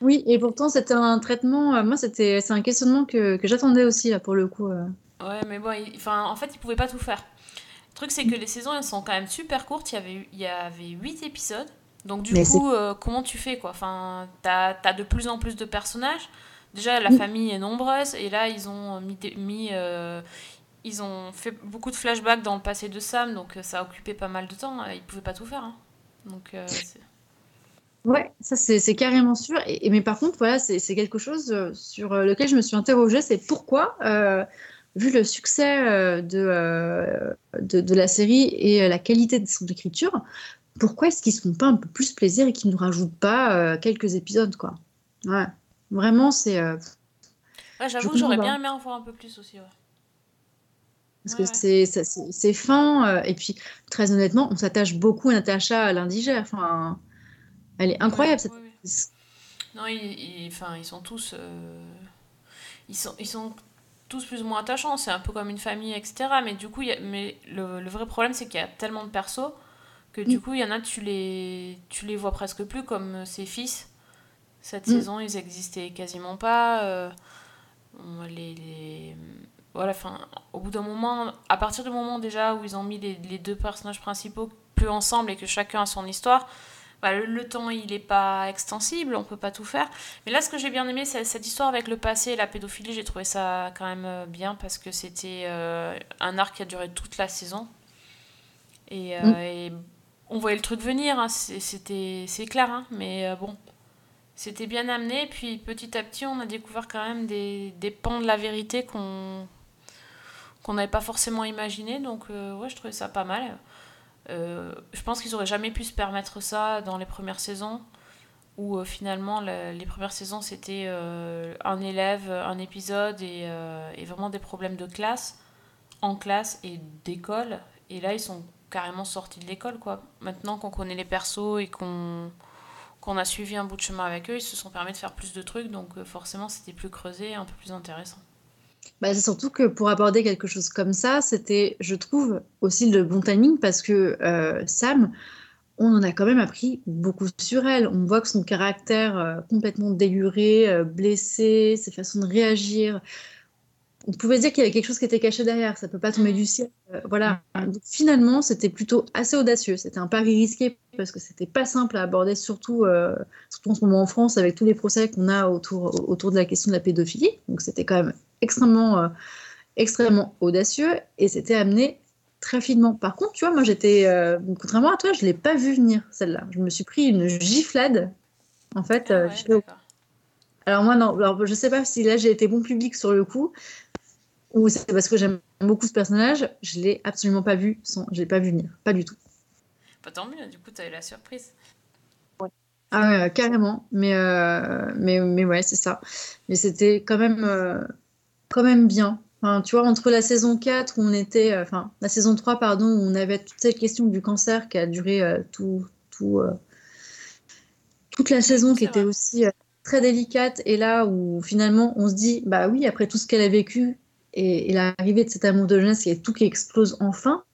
[SPEAKER 3] Oui, et pourtant, c'était un traitement, euh, moi, c'était, c'est un questionnement que, que j'attendais aussi, là, pour le coup. euh.
[SPEAKER 1] Ouais, mais bon, il- enfin, en fait, ils pouvaient pas tout faire. Le truc, c'est que les saisons, elles sont quand même super courtes. Il y avait, il y avait 8 épisodes. Donc, du
[SPEAKER 3] Mais
[SPEAKER 1] coup, euh, comment tu fais, quoi? Enfin, t'as, t'as de plus en plus de personnages. Déjà, la famille est nombreuse. Et là, ils ont mis, mis, euh, ils ont fait beaucoup de flashbacks dans le passé de Sam. Donc, euh, ça a occupé pas mal de temps. Ils pouvaient pas tout faire. hein. Donc, euh, c'est-
[SPEAKER 3] Ouais, ça c'est carrément sûr. Et, et- mais par contre, voilà, c'est quelque chose euh, sur lequel je me suis interrogée, c'est pourquoi, euh, vu le succès de, euh, de, de la série et la qualité de son écriture, pourquoi est-ce qu'ils se font pas un peu plus plaisir et qu'ils ne nous rajoutent pas quelques épisodes, quoi? Ouais, vraiment, c'est
[SPEAKER 1] Ouais, j'avoue que j'aurais bien aimé en voir un peu plus aussi. Ouais.
[SPEAKER 3] Parce
[SPEAKER 1] Ouais,
[SPEAKER 3] que c'est fin euh, et puis très honnêtement, on s'attache beaucoup à Natacha l'indigère. Enfin, elle est incroyable cette
[SPEAKER 1] Ouais, ouais.
[SPEAKER 3] actrice.
[SPEAKER 1] Non, ils, ils- enfin, ils sont tous. euh, ils, sont, ils sont tous plus ou moins attachants. C'est un peu comme une famille, etc. Mais du coup, il y a- mais le, le vrai problème, c'est qu'il y a tellement de persos que du
[SPEAKER 3] Mm.
[SPEAKER 1] coup, il y en a, tu les, tu les vois presque plus comme euh, ses fils. Cette
[SPEAKER 3] Mm.
[SPEAKER 1] saison, ils existaient quasiment pas. euh, les, les- Voilà, enfin, au bout d'un moment, à partir du moment déjà où ils ont mis les, les deux personnages principaux plus ensemble et que chacun a son histoire, bah, le, le temps il est pas extensible, on peut pas tout faire. Mais là, ce que j'ai bien aimé, c'est cette histoire avec le passé et la pédophilie. J'ai trouvé ça quand même euh, bien parce que c'était euh, un arc qui a duré toute la saison. Et, euh,
[SPEAKER 3] Mm.
[SPEAKER 1] et on voyait le truc venir, hein, c'est- c'était c'est clair, hein, mais euh, bon, c'était bien amené. Puis petit à petit, on a découvert quand même des, des pans de la vérité qu'on qu'on n'avait pas forcément imaginé. Donc, euh, ouais, je trouvais ça pas mal. Euh, je pense qu'ils auraient jamais pu se permettre ça dans les premières saisons. où euh, finalement le- les premières saisons c'était un élève, un épisode et, vraiment des problèmes de classe, en classe et d'école. Et là ils sont carrément sortis de l'école quoi. Maintenant qu'on connaît les persos et qu'on qu'on a suivi un bout de chemin avec eux, ils se sont permis de faire plus de trucs, donc forcément c'était plus creusé un peu plus intéressant.
[SPEAKER 3] Bah, c'est surtout que pour aborder quelque chose comme ça, c'était, je trouve, aussi le bon timing parce que euh, Sam, on en a quand même appris beaucoup sur elle. On voit que son caractère euh, complètement déluré, euh, blessé, ses façons de réagir. On pouvait dire qu'il y avait quelque chose qui était caché derrière, ça peut pas tomber du ciel. Voilà. Finalement, c'était plutôt assez audacieux. C'était un pari risqué parce que c'était pas simple à aborder, surtout, surtout en ce moment en France avec tous les procès qu'on a autour, autour de la question de la pédophilie. Donc c'était quand même extrêmement, euh, extrêmement audacieux et c'était amené très finement. Par contre, tu vois, moi j'étais, euh, contrairement à toi, je l'ai pas vu venir celle-là. Je me suis pris une giflade. En fait,
[SPEAKER 1] Ah
[SPEAKER 3] euh,
[SPEAKER 1] ouais,
[SPEAKER 3] alors moi non, alors je sais pas si là j'ai été bon public sur le coup ou c'est parce que j'aime beaucoup ce personnage. Je l'ai absolument pas vu, sans, je l'ai pas vu venir, pas du tout.
[SPEAKER 1] Bah, tant mieux, du coup t'as eu la surprise.
[SPEAKER 3] Ah ouais, carrément. Mais, euh, mais, mais ouais, c'est ça. Mais c'était quand même, euh, quand même bien. Enfin, tu vois, entre la saison 4 où on était, euh, enfin, la saison 3, pardon, où on avait toute cette question du cancer qui a duré euh, tout, tout, euh, toute la saison, qui était aussi très délicate, et là où finalement on se dit, bah oui, après tout ce qu'elle a vécu et, et l'arrivée de cet amour de jeunesse et tout qui explose enfin,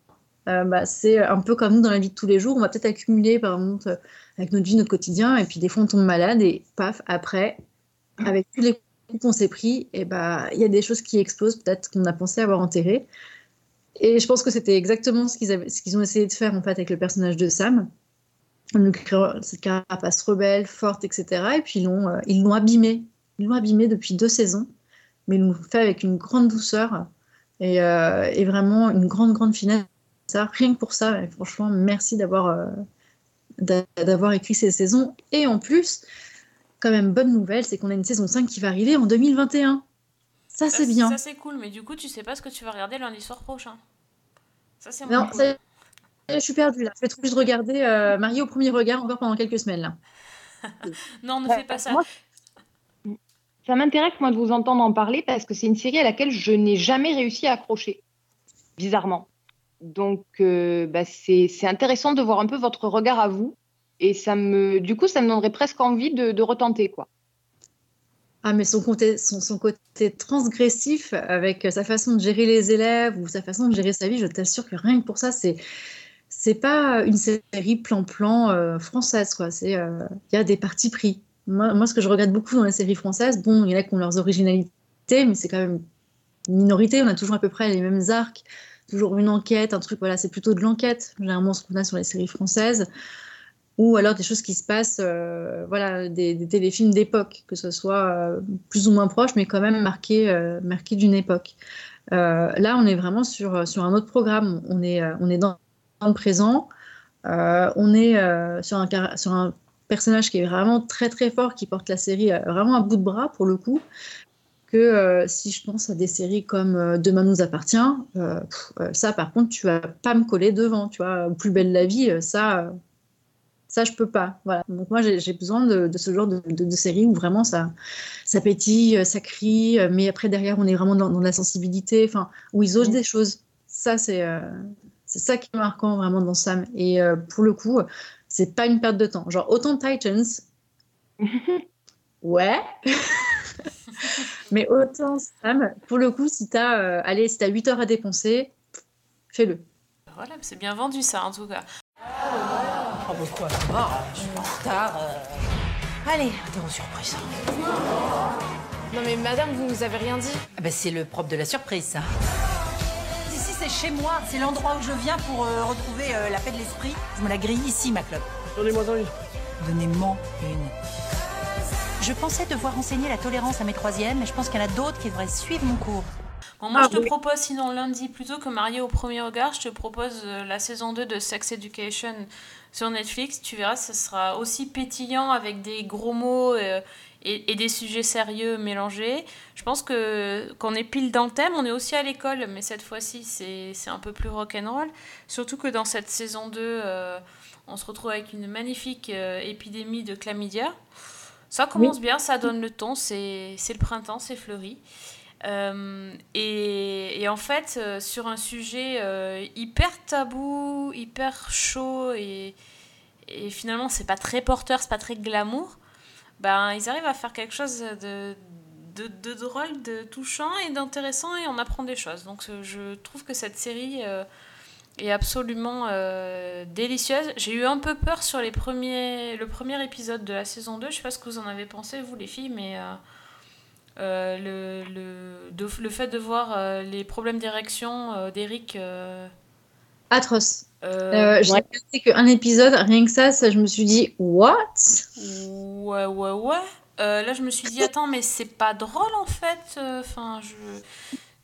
[SPEAKER 3] bah, c'est un peu comme nous dans la vie de tous les jours. On va peut-être accumuler, par exemple, avec notre vie, notre quotidien, et puis des fois on tombe malade, et paf, après, avec tous les qu'on s'est pris, et bah, il y a des choses qui explosent, peut-être qu'on a pensé avoir enterrées. Et je pense que c'était exactement ce qu'ils ont essayé de faire en fait avec le personnage de Sam, créant cette carapace rebelle, forte, etc. Et puis ils l'ont euh, ils l'ont abîmé. Ils l'ont abîmé depuis deux saisons, mais ils l'ont fait avec une grande douceur et, euh, vraiment une grande, grande finesse. Ça, rien que pour ça, franchement, merci euh, d'a- d'avoir écrit ces saisons. Et en plus, quand même, bonne nouvelle, c'est qu'on a une saison 5 qui va arriver en 2021. Ça,
[SPEAKER 1] Ça,
[SPEAKER 3] c'est bien.
[SPEAKER 1] Ça c'est cool, mais du coup tu sais pas ce que tu vas regarder lundi soir prochain. Ça c'est
[SPEAKER 3] Non,
[SPEAKER 1] moins cool.
[SPEAKER 3] ça- je suis perdue là. Je vais être obligée de regarder euh, Marie au premier regard encore pendant quelques semaines là.
[SPEAKER 1] Non, ne
[SPEAKER 2] Ouais,
[SPEAKER 1] fais pas ça.
[SPEAKER 2] moi, Ça m'intéresse, moi, de vous entendre en parler parce que c'est une série à laquelle je n'ai jamais réussi à accrocher, bizarrement. Donc, euh, bah, c'est c'est intéressant de voir un peu votre regard à vous. Et ça me, du coup, ça me donnerait presque envie de, retenter, quoi.
[SPEAKER 3] Ah, mais son côté, son, son côté transgressif avec sa façon de gérer les élèves ou sa façon de gérer sa vie, je t'assure que rien que pour ça, c'est c'est pas une série plan-plan euh, française, euh, il y a des partis pris. Moi, moi, ce que je regrette beaucoup dans les séries françaises, bon, il y en a qui ont leurs originalités, mais c'est quand même une minorité. On a toujours à peu près les mêmes arcs, toujours une enquête, un truc. Voilà, c'est plutôt de l'enquête, généralement ce qu'on a sur les séries françaises ou alors des choses qui se passent, euh, voilà, des, téléfilms d'époque, que ce soit euh, plus ou moins proche, mais quand même marqué, euh, d'une époque. Euh, là, on est vraiment sur, sur un autre programme. On est, on est dans, le présent. On est sur, un, sur un personnage qui est vraiment très très fort, qui porte la série vraiment à bout de bras pour le coup. Que si je pense à des séries comme Demain nous appartient, ça par contre, tu vas pas me coller devant, tu vois. Plus belle la vie, ça. Ça, je peux pas. Voilà. Donc moi, j'ai besoin de, de ce genre de, de, de série où vraiment ça, ça pétille, euh, ça crie, euh, mais après derrière, on est vraiment dans, dans la sensibilité, enfin, où ils osent
[SPEAKER 2] Mm.
[SPEAKER 3] des choses. Ça, c'est euh, c'est ça qui est marquant vraiment dans Sam. Et euh, pour le coup, c'est pas une perte de temps. Genre autant Titans, ouais. mais autant Sam, pour le coup, si t'as euh, allez, si t'as 8 heures à dépenser, fais-le.
[SPEAKER 1] Voilà, c'est bien vendu ça en tout cas.
[SPEAKER 7] Oh, bah quoi, va, je suis en retard. euh. Allez, interro surprise.
[SPEAKER 9] Non mais madame, vous nous avez rien dit.
[SPEAKER 7] Ah bah, c'est le propre de la surprise, ça. Ici, c'est chez moi, c'est l'endroit où je viens pour euh, retrouver euh, la paix de l'esprit. Je me la grille ici, ma clope.
[SPEAKER 5] Donnez-moi une.
[SPEAKER 7] Donnez-moi une. Je pensais devoir enseigner la tolérance à mes troisièmes, mais je pense qu'il y en a d'autres qui devraient suivre mon cours.
[SPEAKER 1] Bon, moi,
[SPEAKER 3] Ah,
[SPEAKER 1] je te
[SPEAKER 3] oui.
[SPEAKER 1] propose, sinon lundi, plutôt que marié au premier regard, je te propose euh, la saison 2 de Sex Education sur Netflix. Tu verras, ça sera aussi pétillant avec des gros mots euh, et, et des sujets sérieux mélangés. Je pense que qu'on est pile dans le thème. On est aussi à l'école, mais cette fois-ci, c'est un peu plus rock'n'roll. Surtout que dans cette saison 2, euh, on se retrouve avec une magnifique euh, épidémie de chlamydia. Ça commence bien, ça donne le ton, c'est c'est le printemps, c'est fleuri. Euh, et, en fait, euh, sur un sujet euh, hyper tabou, hyper chaud, et, et finalement, c'est pas très porteur, c'est pas très glamour, ben, ils arrivent à faire quelque chose de, drôle, de touchant et d'intéressant, et on apprend des choses. Donc, je trouve que cette série est absolument délicieuse. J'ai eu un peu peur sur les premiers, le premier épisode de la saison 2. Je sais pas ce que vous en avez pensé, vous, les filles, mais. Le, le, de- le fait de voir euh, les problèmes d'érection euh, d'Eric. euh,
[SPEAKER 3] Atroce.
[SPEAKER 1] euh,
[SPEAKER 3] Euh, J'ai
[SPEAKER 2] ouais.
[SPEAKER 3] regardé qu'un épisode, rien que ça, ça, je me suis dit, what?
[SPEAKER 1] Ouais, ouais, ouais. Euh, là, je me suis dit, attends, mais c'est pas drôle en fait. Euh, Enfin, je,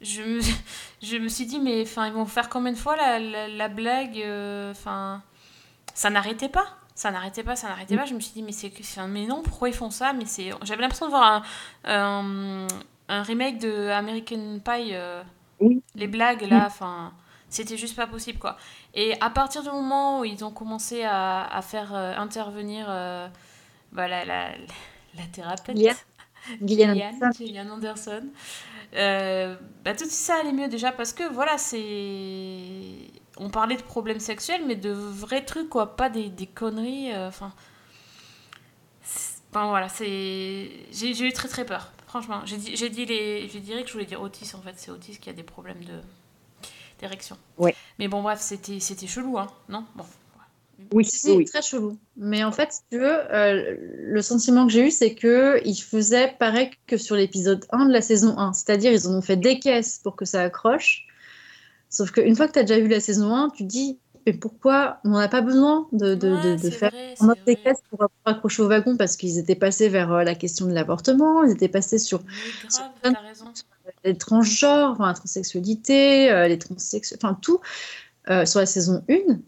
[SPEAKER 1] je, me, je me suis dit, mais enfin, ils vont faire combien de fois la, la, la blague euh, Enfin, ça n'arrêtait pas. Ça n'arrêtait pas, ça n'arrêtait pas. Je me suis dit, mais c'est mais non, pourquoi ils font ça? Mais c'est, j'avais l'impression de voir un, un, un remake de American Pie. euh,
[SPEAKER 2] Oui.
[SPEAKER 1] Les blagues là, enfin, c'était juste pas possible quoi. Et à partir du moment où ils ont commencé à, à faire euh, intervenir euh, bah, la, la, la thérapeute,
[SPEAKER 3] Gillian. Gillian
[SPEAKER 1] Gillian,
[SPEAKER 3] Anderson.
[SPEAKER 1] Gillian Anderson, euh, bah, tout ça allait mieux déjà parce que voilà, c'est. On parlait de problèmes sexuels, mais de vrais trucs quoi, pas des, des conneries. euh, Enfin. c'est- Enfin voilà, c'est. J'ai eu très très peur, franchement. J'ai dit, j'ai dit les. Je dirais que je voulais dire Otis en fait, c'est Otis qui a des problèmes de d'érection.
[SPEAKER 2] Ouais.
[SPEAKER 1] Mais bon, bref, c'était c'était chelou, hein, non? Bon.
[SPEAKER 2] Oui, oui.
[SPEAKER 3] très chelou. Mais en fait, si tu veux, euh, le sentiment que j'ai eu, c'est que ils faisaient pareil que sur l'épisode 1 de la saison 1. C'est-à-dire, ils en ont fait des caisses pour que ça accroche. Sauf qu'une fois que tu as déjà vu la saison 1, tu te dis, mais pourquoi on n'a pas besoin de, de,
[SPEAKER 1] Ouais,
[SPEAKER 3] de- de faire
[SPEAKER 1] vrai,
[SPEAKER 3] des caisses pour, accrocher au wagon parce qu'ils étaient passés vers euh, la question de l'avortement, ils étaient passés sur sur
[SPEAKER 1] raison.
[SPEAKER 3] les transgenres, enfin, la transsexualité, euh, les transsexuels, enfin tout, euh, sur la saison 1.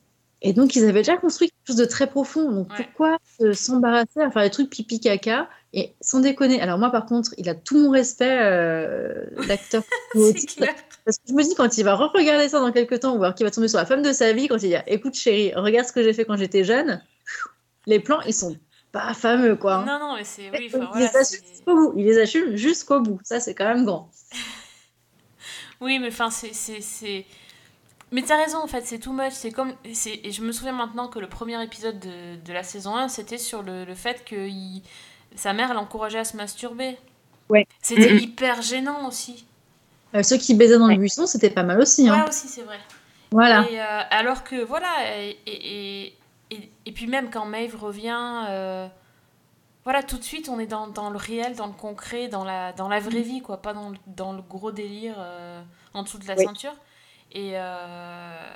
[SPEAKER 3] Et donc, ils avaient déjà construit quelque chose de très profond. Donc,
[SPEAKER 1] Ouais.
[SPEAKER 3] pourquoi se- s'embarrasser à faire des trucs pipi caca Et sans déconner, alors moi, par contre, il a tout mon respect, euh, l'acteur. Parce que je me dis, quand il va re-regarder ça dans quelques temps, ou alors qu'il va tomber sur la femme de sa vie, quand il dit Écoute, chérie, regarde ce que j'ai fait quand j'étais jeune, les plans, ils sont pas fameux, quoi. hein.
[SPEAKER 1] Non, non, mais c'est. Oui,
[SPEAKER 3] il,
[SPEAKER 1] enfin, voilà,
[SPEAKER 3] les assume jusqu'au bout. il les assume jusqu'au bout. Ça, c'est quand même grand.
[SPEAKER 1] Oui, mais enfin, c'est. Mais t'as raison, en fait, c'est too much. C'est comme. Et je me souviens maintenant que le premier épisode de, de la saison 1, c'était sur le, le fait que il- sa mère l'encourageait à se masturber.
[SPEAKER 2] Ouais.
[SPEAKER 1] C'était hyper gênant aussi.
[SPEAKER 3] Euh, ceux qui baisaient dans le buisson, c'était pas mal aussi. Hein.
[SPEAKER 1] Ouais, aussi, c'est vrai.
[SPEAKER 3] Voilà.
[SPEAKER 1] Et, euh, alors que, voilà, et, et, et, et- et puis même quand Maeve revient, euh, voilà, tout de suite, on est dans, dans le réel, dans le concret, dans la, dans la vraie vie, quoi, pas dans le, dans le gros délire euh, en dessous de la
[SPEAKER 2] Oui.
[SPEAKER 1] ceinture. Et, euh,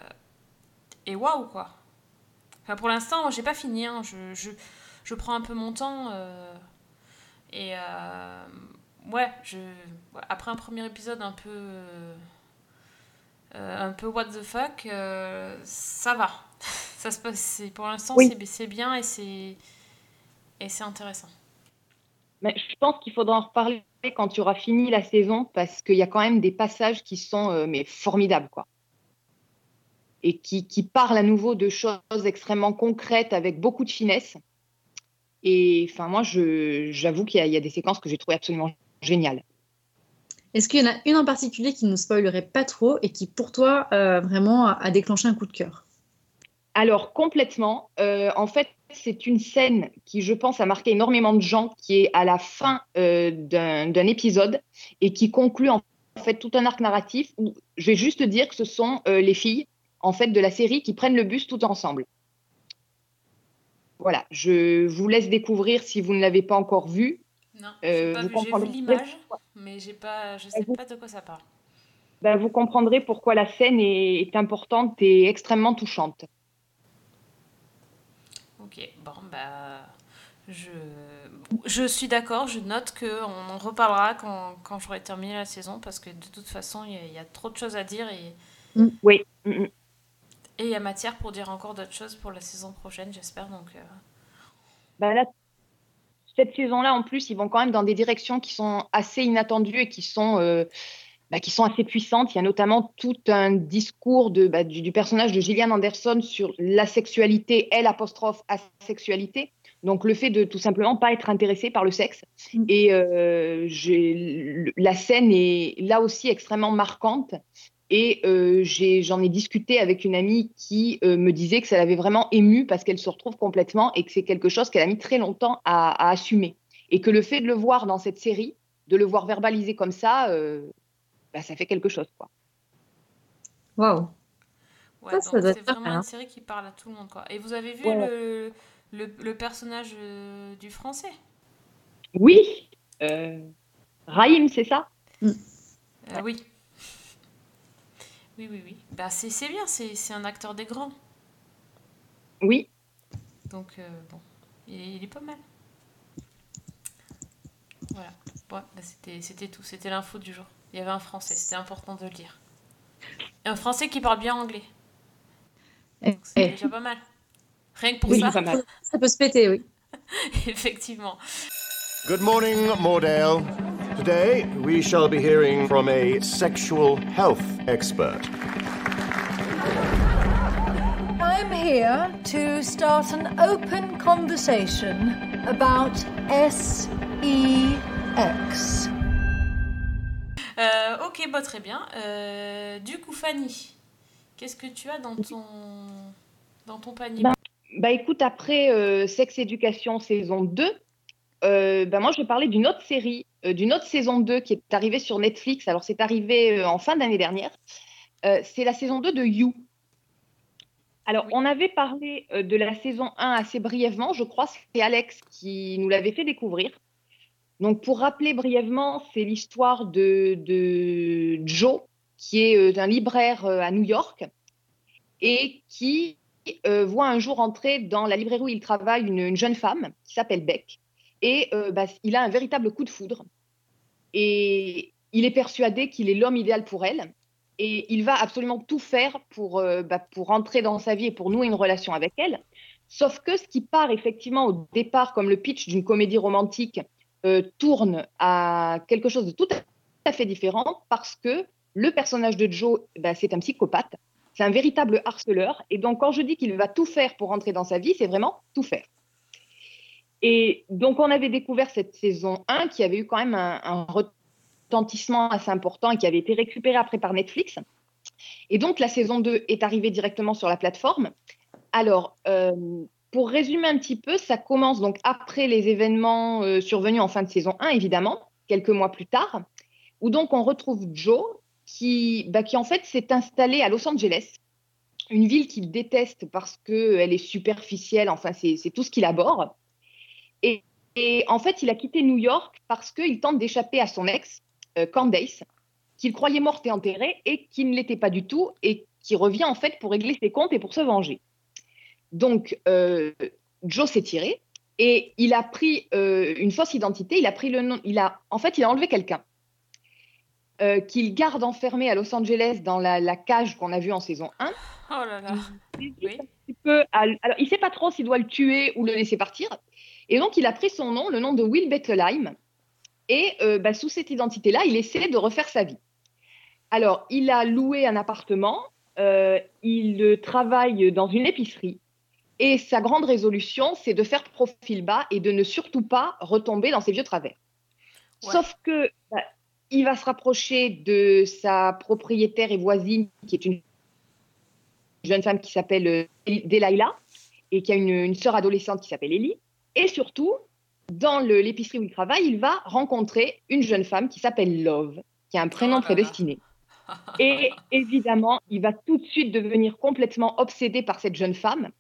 [SPEAKER 1] et waouh, quoi. Enfin, pour l'instant, j'ai pas fini, hein, je, je, je prends un peu mon temps. euh, et euh, ouais, je, après un premier épisode un peu. euh, un peu what the fuck, ça va. ça se passe, pour l'instant,
[SPEAKER 2] Oui.
[SPEAKER 1] c'est, c'est bien et c'est, et c'est intéressant.
[SPEAKER 2] Mais je pense qu'il faudra en reparler quand tu auras fini la saison parce qu'il y a quand même des passages qui sont euh, mais formidables quoi. Et qui, qui parlent à nouveau de choses extrêmement concrètes avec beaucoup de finesse. Et enfin moi j'avoue qu'il y, a- il y a des séquences que j'ai trouvées absolument géniales.
[SPEAKER 3] Est-ce qu'il y en a une en particulier qui ne spoilerait pas trop et qui, pour toi, euh, vraiment a, déclenché un coup de cœur?
[SPEAKER 2] Alors complètement, euh, en fait c'est une scène qui je pense a marqué énormément de gens qui est à la fin euh, d'un épisode et qui conclut en fait tout un arc narratif où je vais juste dire que ce sont les filles en fait de la série qui prennent le bus tout ensemble. Voilà, je vous laisse découvrir si vous ne l'avez pas encore vu.
[SPEAKER 1] Non,
[SPEAKER 2] Euh,
[SPEAKER 1] pas
[SPEAKER 2] vous
[SPEAKER 1] vu, j'ai vu
[SPEAKER 2] comprendrez
[SPEAKER 1] l'image, mais j'ai pas, je sais
[SPEAKER 2] vous-
[SPEAKER 1] pas de quoi ça parle.
[SPEAKER 2] Ben, vous comprendrez pourquoi la scène est, est importante et extrêmement touchante.
[SPEAKER 1] Ok, bon, bah. Je, je suis d'accord, je note qu'on en reparlera quand, quand j'aurai terminé la saison parce que de toute façon, il y, a- il y a trop de choses à dire et
[SPEAKER 2] Oui. mm, mm.
[SPEAKER 1] Et il y a matière pour dire encore d'autres choses pour la saison prochaine, j'espère. Donc, euh,
[SPEAKER 2] là, cette saison-là, en plus, ils vont quand même dans des directions qui sont assez inattendues et qui sont, euh, bah, qui sont assez puissantes. Il y a notamment tout un discours de, bah, du, du personnage de Gillian Anderson sur la sexualité, elle apostrophe asexualité. Donc le fait de tout simplement pas être intéressé par le sexe.
[SPEAKER 3] Mm.
[SPEAKER 2] Et euh, la scène est là aussi extrêmement marquante. Et euh, j'en ai, discuté avec une amie qui euh, me disait que ça l'avait vraiment émue parce qu'elle se retrouve complètement et que c'est quelque chose qu'elle a mis très longtemps à, à assumer. Et que le fait de le voir dans cette série, de le voir verbalisé comme ça, euh, bah, ça fait quelque chose. Quoi.
[SPEAKER 3] Waouh.
[SPEAKER 1] Ouais, donc
[SPEAKER 3] doit
[SPEAKER 1] c'est vraiment
[SPEAKER 3] mal, hein.
[SPEAKER 1] une série qui parle à tout le monde. Quoi. Et vous avez vu
[SPEAKER 2] Ouais.
[SPEAKER 1] le, le, le personnage euh, du français?
[SPEAKER 2] Oui, euh, Raïm, c'est ça?
[SPEAKER 1] Euh, Oui. Oui, oui, oui. Bah, c'est c'est bien, c'est c'est un acteur des grands.
[SPEAKER 2] Oui.
[SPEAKER 1] Donc, euh, bon, il est, il est pas mal. Voilà. Ouais, bah, c'était c'était tout. C'était l'info du jour. Il y avait un français, c'était important de le dire. Et un français qui parle bien anglais.
[SPEAKER 3] Eh,
[SPEAKER 1] Donc, C'est
[SPEAKER 3] eh,
[SPEAKER 1] déjà pas mal. Rien que pour
[SPEAKER 2] Oui,
[SPEAKER 1] ça,
[SPEAKER 2] pas mal.
[SPEAKER 3] Ça peut se péter, oui.
[SPEAKER 1] effectivement.
[SPEAKER 4] Good morning, Mordell. Today, we shall be hearing from a sexual health expert.
[SPEAKER 10] I'm here to start an open conversation about SEX.
[SPEAKER 1] Euh, ok, bah, très bien. Euh, du coup, Fanny, qu'est-ce que tu as dans ton, dans ton panier
[SPEAKER 2] Bah, Bah écoute, après euh, Sex Education saison 2, euh, bah, moi je vais parler d'une autre série, d'une autre saison 2 qui est arrivée sur Netflix. Alors c'est arrivé euh, en fin d'année dernière. Euh, c'est la saison 2 de You. Alors on avait parlé euh, de la saison 1 assez brièvement, je crois, c'est Alex qui nous l'avait fait découvrir. Donc pour rappeler brièvement, c'est l'histoire de, de Joe, qui est euh, un libraire euh, à New York et qui euh, voit un jour entrer dans la librairie où il travaille une, une jeune femme qui s'appelle Beck. Et euh, bah, il a un véritable coup de foudre. Et il est persuadé qu'il est l'homme idéal pour elle. Et il va absolument tout faire pour, euh, bah, pour entrer dans sa vie et pour nouer une relation avec elle. Sauf que ce qui part effectivement au départ comme le pitch d'une comédie romantique euh, tourne à quelque chose de tout à fait différent parce que le personnage de Joe, bah, c'est un psychopathe. C'est un véritable harceleur. Et donc, quand je dis qu'il va tout faire pour rentrer dans sa vie, c'est vraiment tout faire. Et donc, on avait découvert cette saison 1 qui avait eu quand même un, retentissement assez important et qui avait été récupéré après par Netflix. Et donc, la saison 2 est arrivée directement sur la plateforme. Alors, euh, pour résumer un petit peu, ça commence donc après les événements euh, survenus en fin de saison 1, évidemment, quelques mois plus tard, où donc on retrouve Joe, qui, bah, qui en fait s'est installé à Los Angeles, une ville qu'il déteste parce qu'elle est superficielle, enfin c'est tout ce qu'il aborde. Et, et en fait, il a quitté New York parce qu'il tente d'échapper à son ex, euh, Candace, qu'il croyait morte et enterrée et qui ne l'était pas du tout et qui revient en fait pour régler ses comptes et pour se venger. Donc, euh, Joe s'est tiré et il a pris euh, une fausse identité. Il a pris le nom. Il a, en fait, il a enlevé quelqu'un euh, qu'il garde enfermé à Los Angeles dans la, la cage qu'on a vue en saison 1.
[SPEAKER 1] Oh là là.
[SPEAKER 2] Il un petit peu à- alors, il sait pas trop s'il doit le tuer ou le laisser partir. Et donc, il a pris son nom, le nom de Will Bettelheim. Et euh, bah, sous cette identité-là, il essaie de refaire sa vie. Alors, il a loué un appartement, euh, il travaille dans une épicerie. Et sa grande résolution, c'est de faire profil bas et de ne surtout pas retomber dans ses vieux travers.
[SPEAKER 1] Ouais.
[SPEAKER 2] Sauf que bah, il va se rapprocher de sa propriétaire et voisine, qui est une jeune femme qui s'appelle euh, Delilah et qui a une, une sœur adolescente qui s'appelle Ellie. Et surtout, dans l'épicerie où il travaille, il va rencontrer une jeune femme qui s'appelle Love, qui a un prénom
[SPEAKER 1] Oh
[SPEAKER 2] prédestiné. Et évidemment, il va tout de suite devenir complètement obsédé par cette jeune femme.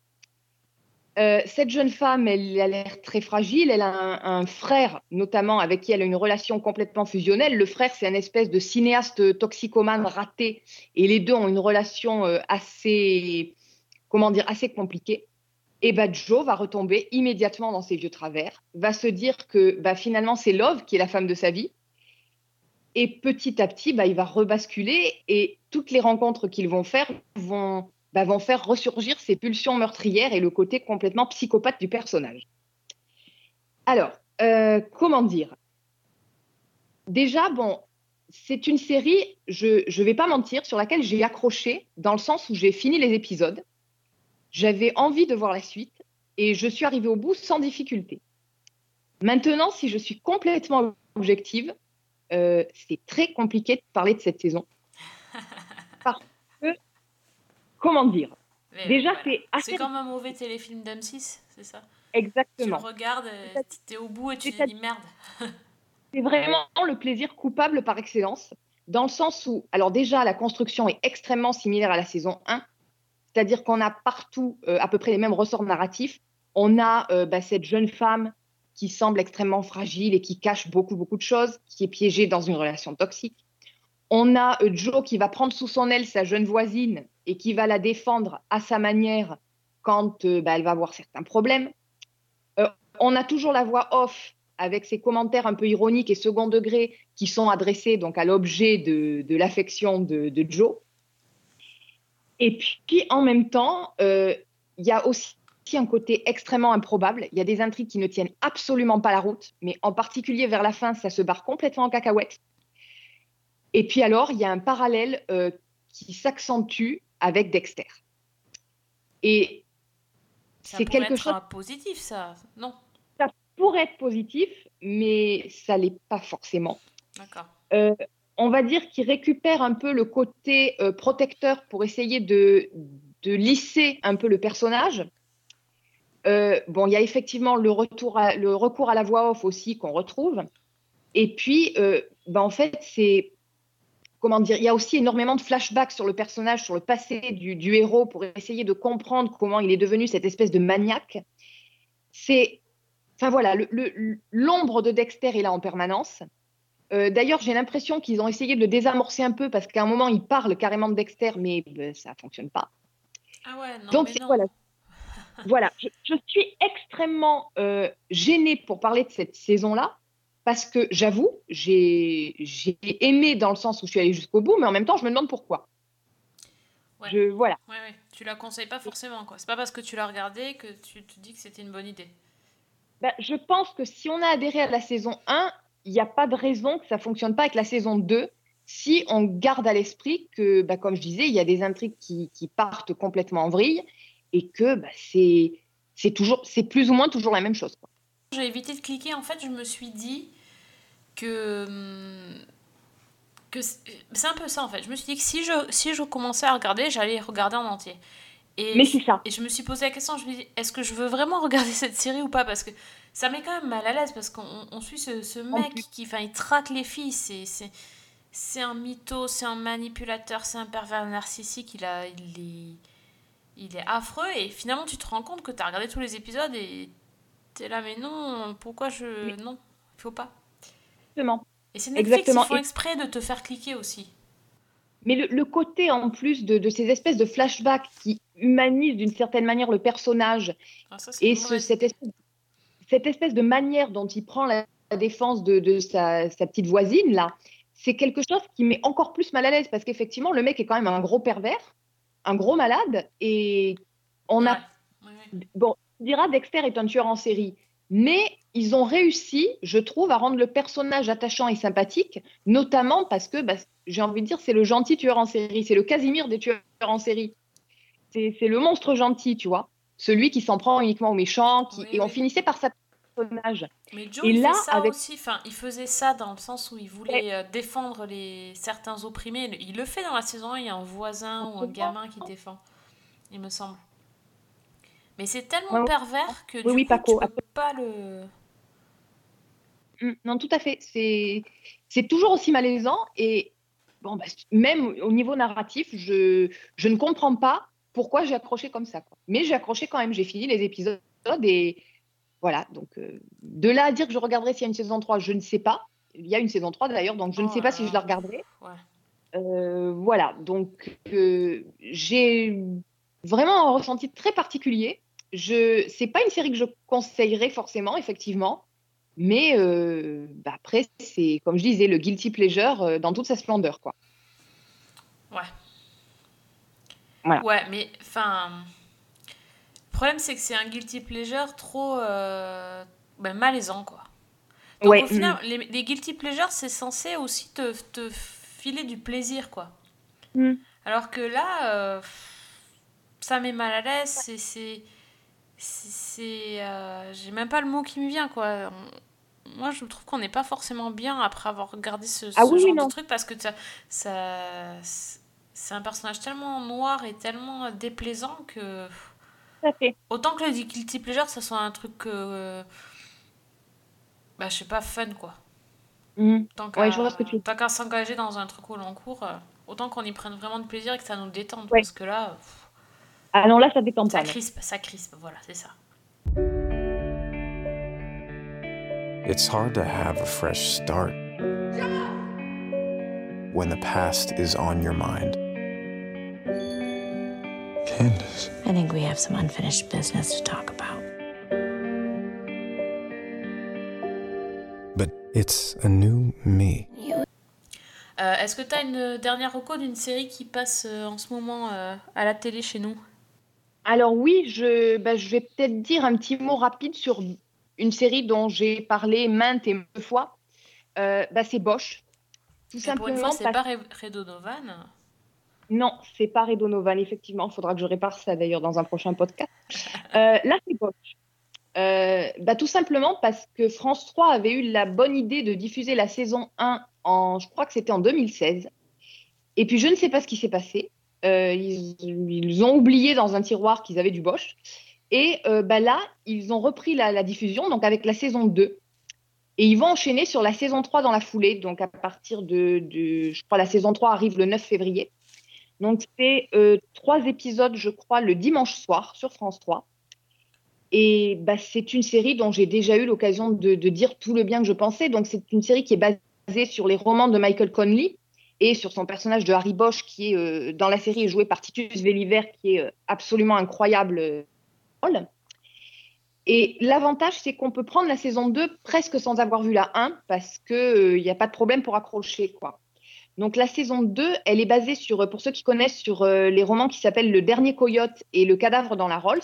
[SPEAKER 2] Euh, cette jeune femme, elle a l'air très fragile. Elle a un, un frère, notamment, avec qui elle a une relation complètement fusionnelle. Le frère, c'est un espèce de cinéaste toxicomane raté. Et les deux ont une relation euh, assez, comment dire, assez compliquée. Et bah, Joe va retomber immédiatement dans ses vieux travers, va se dire que bah, finalement, c'est Love qui est la femme de sa vie. Et petit à petit, bah, il va rebasculer et toutes les rencontres qu'ils vont faire vont, bah, vont faire ressurgir ses pulsions meurtrières et le côté complètement psychopathe du personnage. Alors, Euh, comment dire? Déjà, bon, c'est une série, je ne vais pas mentir, sur laquelle j'ai accroché, dans le sens où j'ai fini les épisodes. J'avais envie de voir la suite et je suis arrivée au bout sans difficulté. Maintenant, si je suis complètement objective, euh, c'est très compliqué de parler de cette saison. Parce que, comment dire?
[SPEAKER 1] Mais
[SPEAKER 2] Déjà,
[SPEAKER 1] voilà.
[SPEAKER 2] c'est assez.
[SPEAKER 1] C'est comme un mauvais téléfilm d'M6, c'est ça?
[SPEAKER 2] Exactement.
[SPEAKER 1] Tu le regardes, t'es au bout et tu te dis merde.
[SPEAKER 2] C'est vraiment le plaisir coupable par excellence, dans le sens où, alors déjà, la construction est extrêmement similaire à la saison 1, c'est-à-dire qu'on a partout euh, à peu près les mêmes ressorts narratifs. On a euh, bah, cette jeune femme qui semble extrêmement fragile et qui cache beaucoup, beaucoup de choses, qui est piégée dans une relation toxique. On a euh, Joe qui va prendre sous son aile sa jeune voisine et qui va la défendre à sa manière quand bah, elle va avoir certains problèmes. On a toujours la voix off avec ses commentaires un peu ironiques et second degré qui sont adressés donc à l'objet de, l'affection de Joe. Et puis en même temps, euh, il y a aussi un côté extrêmement improbable. Il y a des intrigues qui ne tiennent absolument pas la route, mais en particulier vers la fin, ça se barre complètement en cacahuète. Et puis alors, il y a un parallèle euh, qui s'accentue avec Dexter. Et c'est quelque
[SPEAKER 1] être
[SPEAKER 2] chose
[SPEAKER 1] un positif, ça. Non,
[SPEAKER 2] ça pourrait être positif, mais ça l'est pas forcément.
[SPEAKER 1] d'accord.
[SPEAKER 2] Euh, on va dire qu'il récupère un peu le côté euh, protecteur pour essayer de, lisser un peu le personnage. Euh, bon, il y a effectivement le, retour à- le recours à la voix off aussi qu'on retrouve. Et puis, euh, ben, en fait, c'est. Comment dire Il y a aussi énormément de flashbacks sur le personnage, sur le passé du, du héros pour essayer de comprendre comment il est devenu cette espèce de maniaque. C'est. Enfin voilà, l'ombre de Dexter est là en permanence. Euh, D'ailleurs, j'ai l'impression qu'ils ont essayé de le désamorcer un peu parce qu'à un moment, ils parlent carrément de Dexter, mais ben, ça fonctionne pas.
[SPEAKER 1] Ah ouais, non,
[SPEAKER 2] Donc,
[SPEAKER 1] mais
[SPEAKER 2] c'est-
[SPEAKER 1] non.
[SPEAKER 2] voilà. voilà, je, je suis extrêmement euh, gênée pour parler de cette saison-là parce que j'avoue, j'ai aimé dans le sens où je suis allée jusqu'au bout, mais en même temps, je me demande pourquoi.
[SPEAKER 1] Ouais.
[SPEAKER 2] Je, voilà.
[SPEAKER 1] Ouais, ouais. Tu la conseilles pas forcément, quoi. C'est pas parce que tu l'as regardé que tu te dis que c'était une bonne idée.
[SPEAKER 2] Ben, je pense que si on a adhéré à la saison 1, il n'y a pas de raison que ça fonctionne pas avec la saison 2 si on garde à l'esprit que, ben, comme je disais, il y a des intrigues qui, partent complètement en vrille et que ben, c'est toujours c'est plus ou moins toujours la même chose.
[SPEAKER 1] J'ai évité de cliquer, en fait, je me suis dit que. hum, c'est un peu ça, en fait. Je me suis dit que si je, si je commençais à regarder, j'allais regarder en entier. Et,
[SPEAKER 2] Mais c'est ça.
[SPEAKER 1] Et je me suis posé la question, je me dis, est-ce que je veux vraiment regarder cette série ou pas? Parce que ça m'est quand même mal à l'aise, parce qu'on on suit ce, ce mec qui, enfin, il traque les filles, c'est... un mytho, c'est un manipulateur, c'est un pervers narcissique, il, a, il, est, il est affreux et finalement tu te rends compte que tu as regardé tous les épisodes et t'es là mais non, pourquoi je... Non, il faut pas.
[SPEAKER 2] Exactement.
[SPEAKER 1] Et c'est Netflix,
[SPEAKER 2] Exactement.
[SPEAKER 1] ils font exprès de te faire cliquer aussi.
[SPEAKER 2] Mais le, le côté en plus de, de ces espèces de flashbacks qui humanisent d'une certaine manière le personnage
[SPEAKER 1] Ah, ça,
[SPEAKER 2] et ce- cette, espèce, cette espèce de manière dont il prend la, la défense de, de sa, sa petite voisine là, c'est quelque chose qui met encore plus mal à l'aise parce qu'effectivement le mec est quand même un gros pervers, un gros malade et on a
[SPEAKER 1] ouais.
[SPEAKER 2] bon, on dira Dexter est un tueur en série, mais ils ont réussi, je trouve, à rendre le personnage attachant et sympathique, notamment parce que, bah, j'ai envie de dire, c'est le gentil tueur en série, c'est le Casimir des tueurs en série. C'est le monstre gentil, tu vois, celui qui s'en prend uniquement aux méchants, qui...
[SPEAKER 1] Oui,
[SPEAKER 2] et on
[SPEAKER 1] oui.
[SPEAKER 2] finissait par sa personnage.
[SPEAKER 1] Mais Joe,
[SPEAKER 2] Et
[SPEAKER 1] il
[SPEAKER 2] là,
[SPEAKER 1] ça
[SPEAKER 2] avec-
[SPEAKER 1] aussi. Enfin, il faisait ça dans le sens où il voulait euh, défendre les certains opprimés. Il le fait dans la saison 1. Il y a un voisin ou un gamin qui défend, il me semble. Mais c'est tellement
[SPEAKER 2] Ouais,
[SPEAKER 1] pervers que
[SPEAKER 2] Oui,
[SPEAKER 1] du
[SPEAKER 2] oui,
[SPEAKER 1] coup,
[SPEAKER 2] Paco,
[SPEAKER 1] tu peux pas le.
[SPEAKER 2] Mm, Non, tout à fait. C'est c'est toujours aussi malaisant et bon, bah, même au niveau narratif, je, je ne comprends pas pourquoi j'ai accroché comme ça. quoi. Mais j'ai accroché quand même. J'ai fini les épisodes et voilà. Donc euh, de là à dire que je regarderai s'il y a une saison 3, je ne sais pas. Il y a une saison 3 d'ailleurs, donc je ne
[SPEAKER 1] Oh
[SPEAKER 2] sais pas si je la regarderai.
[SPEAKER 1] Ouais.
[SPEAKER 2] Euh, voilà, donc euh, j'ai vraiment un ressenti très particulier. Je, c'est pas une série que je conseillerais forcément, effectivement, mais euh, bah, après c'est comme je disais le guilty pleasure euh, dans toute sa splendeur, quoi.
[SPEAKER 1] Ouais.
[SPEAKER 2] Voilà.
[SPEAKER 1] Ouais, mais enfin. Le problème, c'est que c'est un guilty pleasure trop. euh, ben, malaisant, quoi. Donc
[SPEAKER 2] Ouais,
[SPEAKER 1] au final, les, les guilty pleasures, c'est censé aussi te, te filer du plaisir, quoi.
[SPEAKER 2] Mm.
[SPEAKER 1] Alors que là, ça met mal à l'aise, c'est... c'est j'ai même pas le mot qui me vient quoi On- moi je trouve qu'on n'est pas forcément bien après avoir regardé ce,
[SPEAKER 2] Ah
[SPEAKER 1] ce
[SPEAKER 2] oui, oui,
[SPEAKER 1] genre
[SPEAKER 2] non.
[SPEAKER 1] de truc parce que ça, ça c'est un personnage tellement noir et tellement déplaisant que
[SPEAKER 2] fait.
[SPEAKER 1] autant que le guilty pleasure ça soit un truc euh, bah je sais pas fun quoi
[SPEAKER 2] Mm.
[SPEAKER 1] tant
[SPEAKER 2] Ouais,
[SPEAKER 1] qu'à tant qu'à s'engager dans un truc au long cours euh, autant qu'on y prenne vraiment de plaisir et que ça nous détende
[SPEAKER 2] Ouais.
[SPEAKER 1] parce que là pff,
[SPEAKER 2] Ah non, là, ça détend
[SPEAKER 1] ça
[SPEAKER 2] pas.
[SPEAKER 1] crispe ça crispe voilà c'est ça
[SPEAKER 5] It's hard to have a fresh start when the past is on your mind. Candace.
[SPEAKER 8] I think we have some unfinished business to talk about.
[SPEAKER 5] But it's a new me.
[SPEAKER 1] Euh, Est-ce que tu as une dernière reco d'une série qui passe euh, en ce moment euh, à la télé chez nous?
[SPEAKER 2] Alors oui, je, bah, je vais peut-être dire un petit mot rapide sur une série dont j'ai parlé maintes et maintes fois. Euh, bah, c'est Bosch. Tout
[SPEAKER 1] Et Pour une
[SPEAKER 2] simplement
[SPEAKER 1] fois, c'est
[SPEAKER 2] parce-
[SPEAKER 1] pas Re- Redo Novan.
[SPEAKER 2] Non, c'est pas Redonovan, effectivement. Il faudra que je répare ça d'ailleurs dans un prochain podcast. Euh, là, c'est Bosch. Euh, bah, tout simplement parce que France 3 avait eu la bonne idée de diffuser la saison 1 en, je crois que c'était en 2016. Et puis, je ne sais pas ce qui s'est passé. Ils, ils ont oublié dans un tiroir qu'ils avaient du Bosch. Et euh, bah, là, ils ont repris la, diffusion, donc avec la saison 2. Et ils vont enchaîner sur la saison 3 dans la foulée. Donc, à partir de, je crois, la saison 3 arrive le 9 février. Donc, c'est euh, trois épisodes, je crois, le dimanche soir sur France 3. Et bah, c'est une série dont j'ai déjà eu l'occasion de, dire tout le bien que je pensais. Donc, c'est une série qui est basée sur les romans de Michael Conley et sur son personnage de Harry Bosch, qui est euh, dans la série est joué par Titus Welliver, qui est absolument incroyable. Euh. Et l'avantage, c'est qu'on peut prendre la saison 2 presque sans avoir vu la 1, parce qu'il n'y a pas de problème pour accrocher. Donc la saison 2, elle est basée sur, euh, pour ceux qui connaissent, sur euh, les romans qui s'appellent Le Dernier Coyote et Le Cadavre dans la Rolls.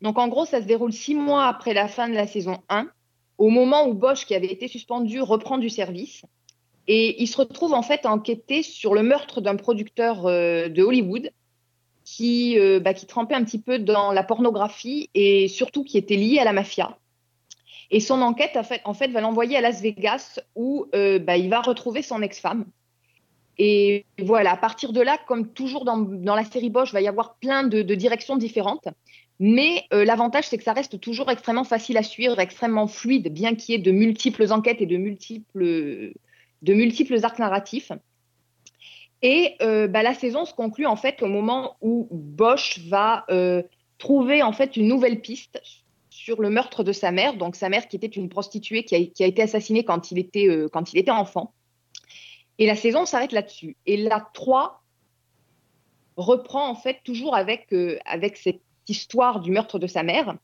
[SPEAKER 2] Donc en gros, ça se déroule six mois après la fin de la saison 1, au moment où Bosch, qui avait été suspendu, reprend du service. Et il se retrouve en fait à enquêter sur le meurtre d'un producteur euh, de Hollywood qui, euh, bah, qui trempait un petit peu dans la pornographie et surtout qui était lié à la mafia. Et son enquête, en fait, va l'envoyer à Las Vegas où euh, bah, il va retrouver son ex-femme. Et voilà, à partir de là, comme toujours dans, la série Bosch, il va y avoir plein de, de directions différentes. Mais euh, l'avantage, c'est que ça reste toujours extrêmement facile à suivre, extrêmement fluide, bien qu'il y ait de multiples enquêtes et de multiples, de multiples arcs narratifs. Et euh, bah, la saison se conclut en fait au moment où Bosch va euh, trouver en fait une nouvelle piste sur le meurtre de sa mère, donc sa mère qui était une prostituée qui a, été assassinée quand il était, euh, quand il était enfant. Et la saison s'arrête là-dessus. Et la 3 reprend en fait toujours avec, avec cette histoire du meurtre de sa mère,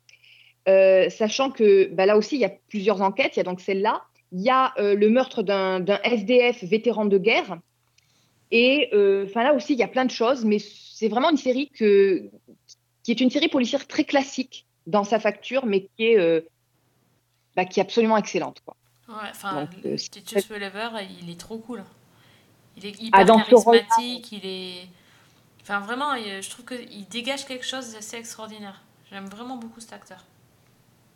[SPEAKER 2] sachant que bah, là aussi il y a plusieurs enquêtes. Il y a donc celle-là, il y a le meurtre d'un SDF vétéran de guerre. Et euh, enfin là aussi il y a plein de choses, mais c'est vraiment une série que, qui est une série policière très classique dans sa facture, mais qui est, euh, bah, qui est absolument excellente. Quoi.
[SPEAKER 1] Ouais, enfin,
[SPEAKER 2] euh,
[SPEAKER 1] Titus il est trop cool. Il est hyper
[SPEAKER 2] Ah,
[SPEAKER 1] charismatique, il est... Enfin, vraiment, je trouve qu'il dégage quelque chose d'assez extraordinaire. J'aime vraiment beaucoup cet acteur.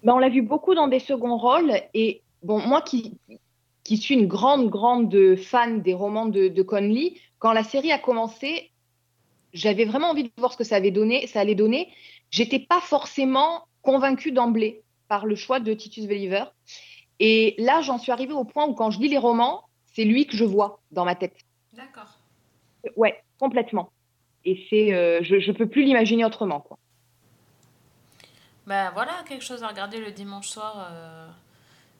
[SPEAKER 2] Ben, on l'a vu beaucoup dans des seconds rôles. Et bon, moi qui, qui suis une grande, grande fan des romans de, de Conley, quand la série a commencé, j'avais vraiment envie de voir ce que ça, avait donné, ça allait donner. J'étais pas forcément convaincue d'emblée par le choix de Titus Welliver. Et là, j'en suis arrivée au point où quand je lis les romans, c'est lui que je vois dans ma tête.
[SPEAKER 1] D'accord.
[SPEAKER 2] Ouais, complètement. Et c'est, euh, je, je peux plus l'imaginer autrement. Quoi.
[SPEAKER 1] Ben voilà, quelque chose à regarder le dimanche soir. euh,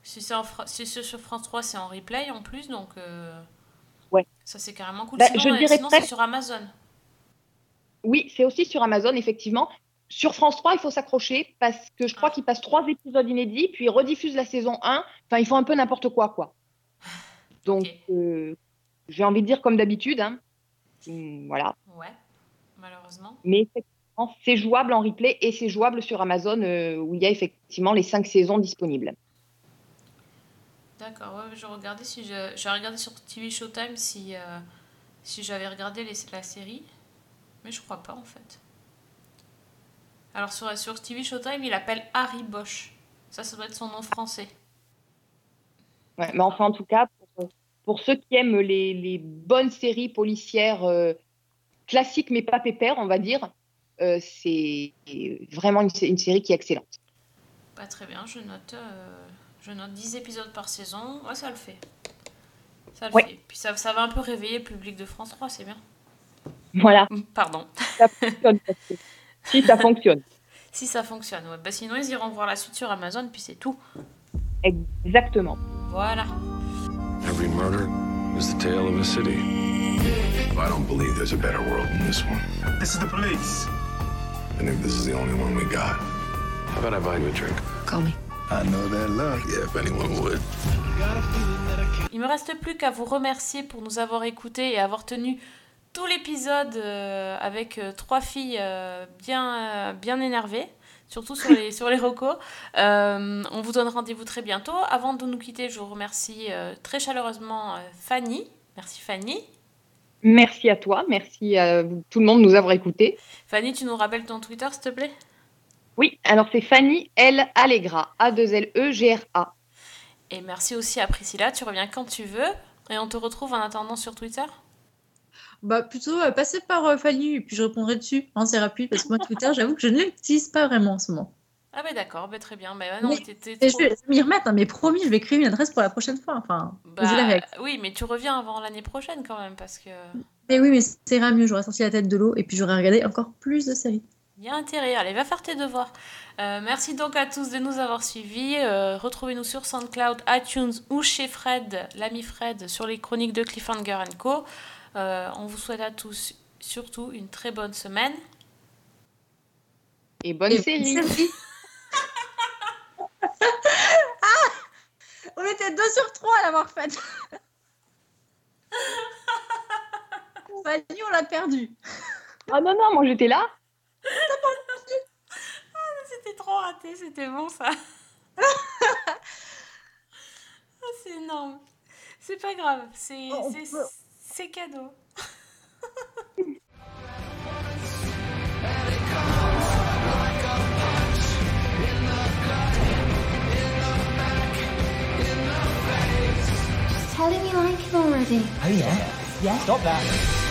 [SPEAKER 1] Si c'est si c'est sur France 3, c'est en replay en plus, donc euh,
[SPEAKER 2] Ouais.
[SPEAKER 1] ça c'est carrément cool.
[SPEAKER 2] Bah,
[SPEAKER 1] sinon,
[SPEAKER 2] je
[SPEAKER 1] euh,
[SPEAKER 2] dirais
[SPEAKER 1] sinon, c'est sur Amazon.
[SPEAKER 2] Oui, c'est aussi sur Amazon, effectivement. Sur France 3, il faut s'accrocher parce que je crois qu'ils passent trois épisodes inédits, puis ils rediffusent la saison 1. Enfin, ils font un peu n'importe quoi, quoi. Donc, euh, j'ai envie de dire comme d'habitude. hein. Hum, voilà.
[SPEAKER 1] Ouais, malheureusement.
[SPEAKER 2] Mais effectivement, c'est jouable en replay et c'est jouable sur Amazon euh, où il y a effectivement les cinq saisons disponibles.
[SPEAKER 1] D'accord, ouais, je regardais si je, j'ai regardé sur TV Showtime si, euh, si j'avais regardé les- la série, mais je crois pas en fait. Alors sur, sur TV Showtime, il appelle Harry Bosch. Ça, ça doit être son nom français.
[SPEAKER 2] Ouais, mais enfin, en tout cas, pour, pour ceux qui aiment les, les bonnes séries policières euh, classiques, mais pas pépères, on va dire, euh, c'est vraiment une, sé- une série qui est excellente.
[SPEAKER 1] Pas très bien, je note, euh, je note 10 épisodes par saison. Ouais, ça le fait. Ça le
[SPEAKER 2] Ouais.
[SPEAKER 1] fait. Puis ça, ça va un peu réveiller le public de France 3, c'est bien.
[SPEAKER 2] Voilà,
[SPEAKER 1] Pardon.
[SPEAKER 2] ça fonctionne. si ça fonctionne.
[SPEAKER 1] Si ça fonctionne, ouais. Bah, sinon, ils iront voir la suite sur Amazon, puis c'est tout.
[SPEAKER 2] Exactement.
[SPEAKER 1] Voilà.
[SPEAKER 5] Every murder is the tale of a city.
[SPEAKER 11] I don't believe there's a better world than this one.
[SPEAKER 12] This is the police.
[SPEAKER 11] And if this is the only one we got,
[SPEAKER 5] How about I buy you a drink?
[SPEAKER 8] Call me.
[SPEAKER 11] I know that look. Yeah, if anyone would.
[SPEAKER 1] Il me reste plus qu'à vous remercier pour nous avoir écoutés et avoir tenu tout l'épisode euh, avec euh, trois filles euh, bien, euh, bien énervées, surtout sur les, sur les recos. Euh, on vous donne rendez-vous très bientôt. Avant de nous quitter, je vous remercie euh, très chaleureusement euh, Fanny. Merci Fanny.
[SPEAKER 2] Merci à toi, merci à tout le monde de nous avoir écoutés.
[SPEAKER 1] Fanny, tu nous rappelles ton Twitter, s'il te plaît?
[SPEAKER 2] Oui, alors c'est Fanny L. Allegra, E A-2-L-E-G-R-A.
[SPEAKER 1] Et merci aussi à Priscilla. Tu reviens quand tu veux. Et on te retrouve en attendant sur Twitter?
[SPEAKER 3] Bah, plutôt euh, passer par euh, Fanny et puis je répondrai dessus. Hein, c'est rapide parce que moi, Twitter, j'avoue que je ne l'utilise pas vraiment en ce moment.
[SPEAKER 1] Ah bah d'accord, bah très bien. Bah, non,
[SPEAKER 3] Mais- je
[SPEAKER 1] trop-
[SPEAKER 3] vais m'y remettre, hein, mais promis, je vais créer une adresse pour la prochaine fois. Enfin,
[SPEAKER 1] Bah, oui, mais tu reviens avant l'année prochaine quand même parce que
[SPEAKER 3] Mais oui, mais ça ira mieux. J'aurai sorti la tête de l'eau et puis j'aurai regardé encore plus de séries.
[SPEAKER 1] Il y a intérêt. Allez, va faire tes devoirs. Euh, merci donc à tous de nous avoir suivis. Euh, Retrouvez-nous sur SoundCloud, iTunes ou chez Fred, l'ami Fred, sur les chroniques de Cliffhanger Co. Euh, on vous souhaite à tous surtout une très bonne semaine.
[SPEAKER 2] Et bonne
[SPEAKER 3] Et
[SPEAKER 2] série.
[SPEAKER 3] bonne série. ah On était deux sur trois à l'avoir faite. Fanny, on l'a perdu.
[SPEAKER 2] Ah non, non, moi j'étais là.
[SPEAKER 1] C'était trop raté, c'était bon ça. Ah, c'est énorme. C'est pas grave, c'est
[SPEAKER 3] Oh, peut-
[SPEAKER 1] cadeau.
[SPEAKER 13] Telling me like him already.
[SPEAKER 14] Oh, yeah? Yeah? Stop that.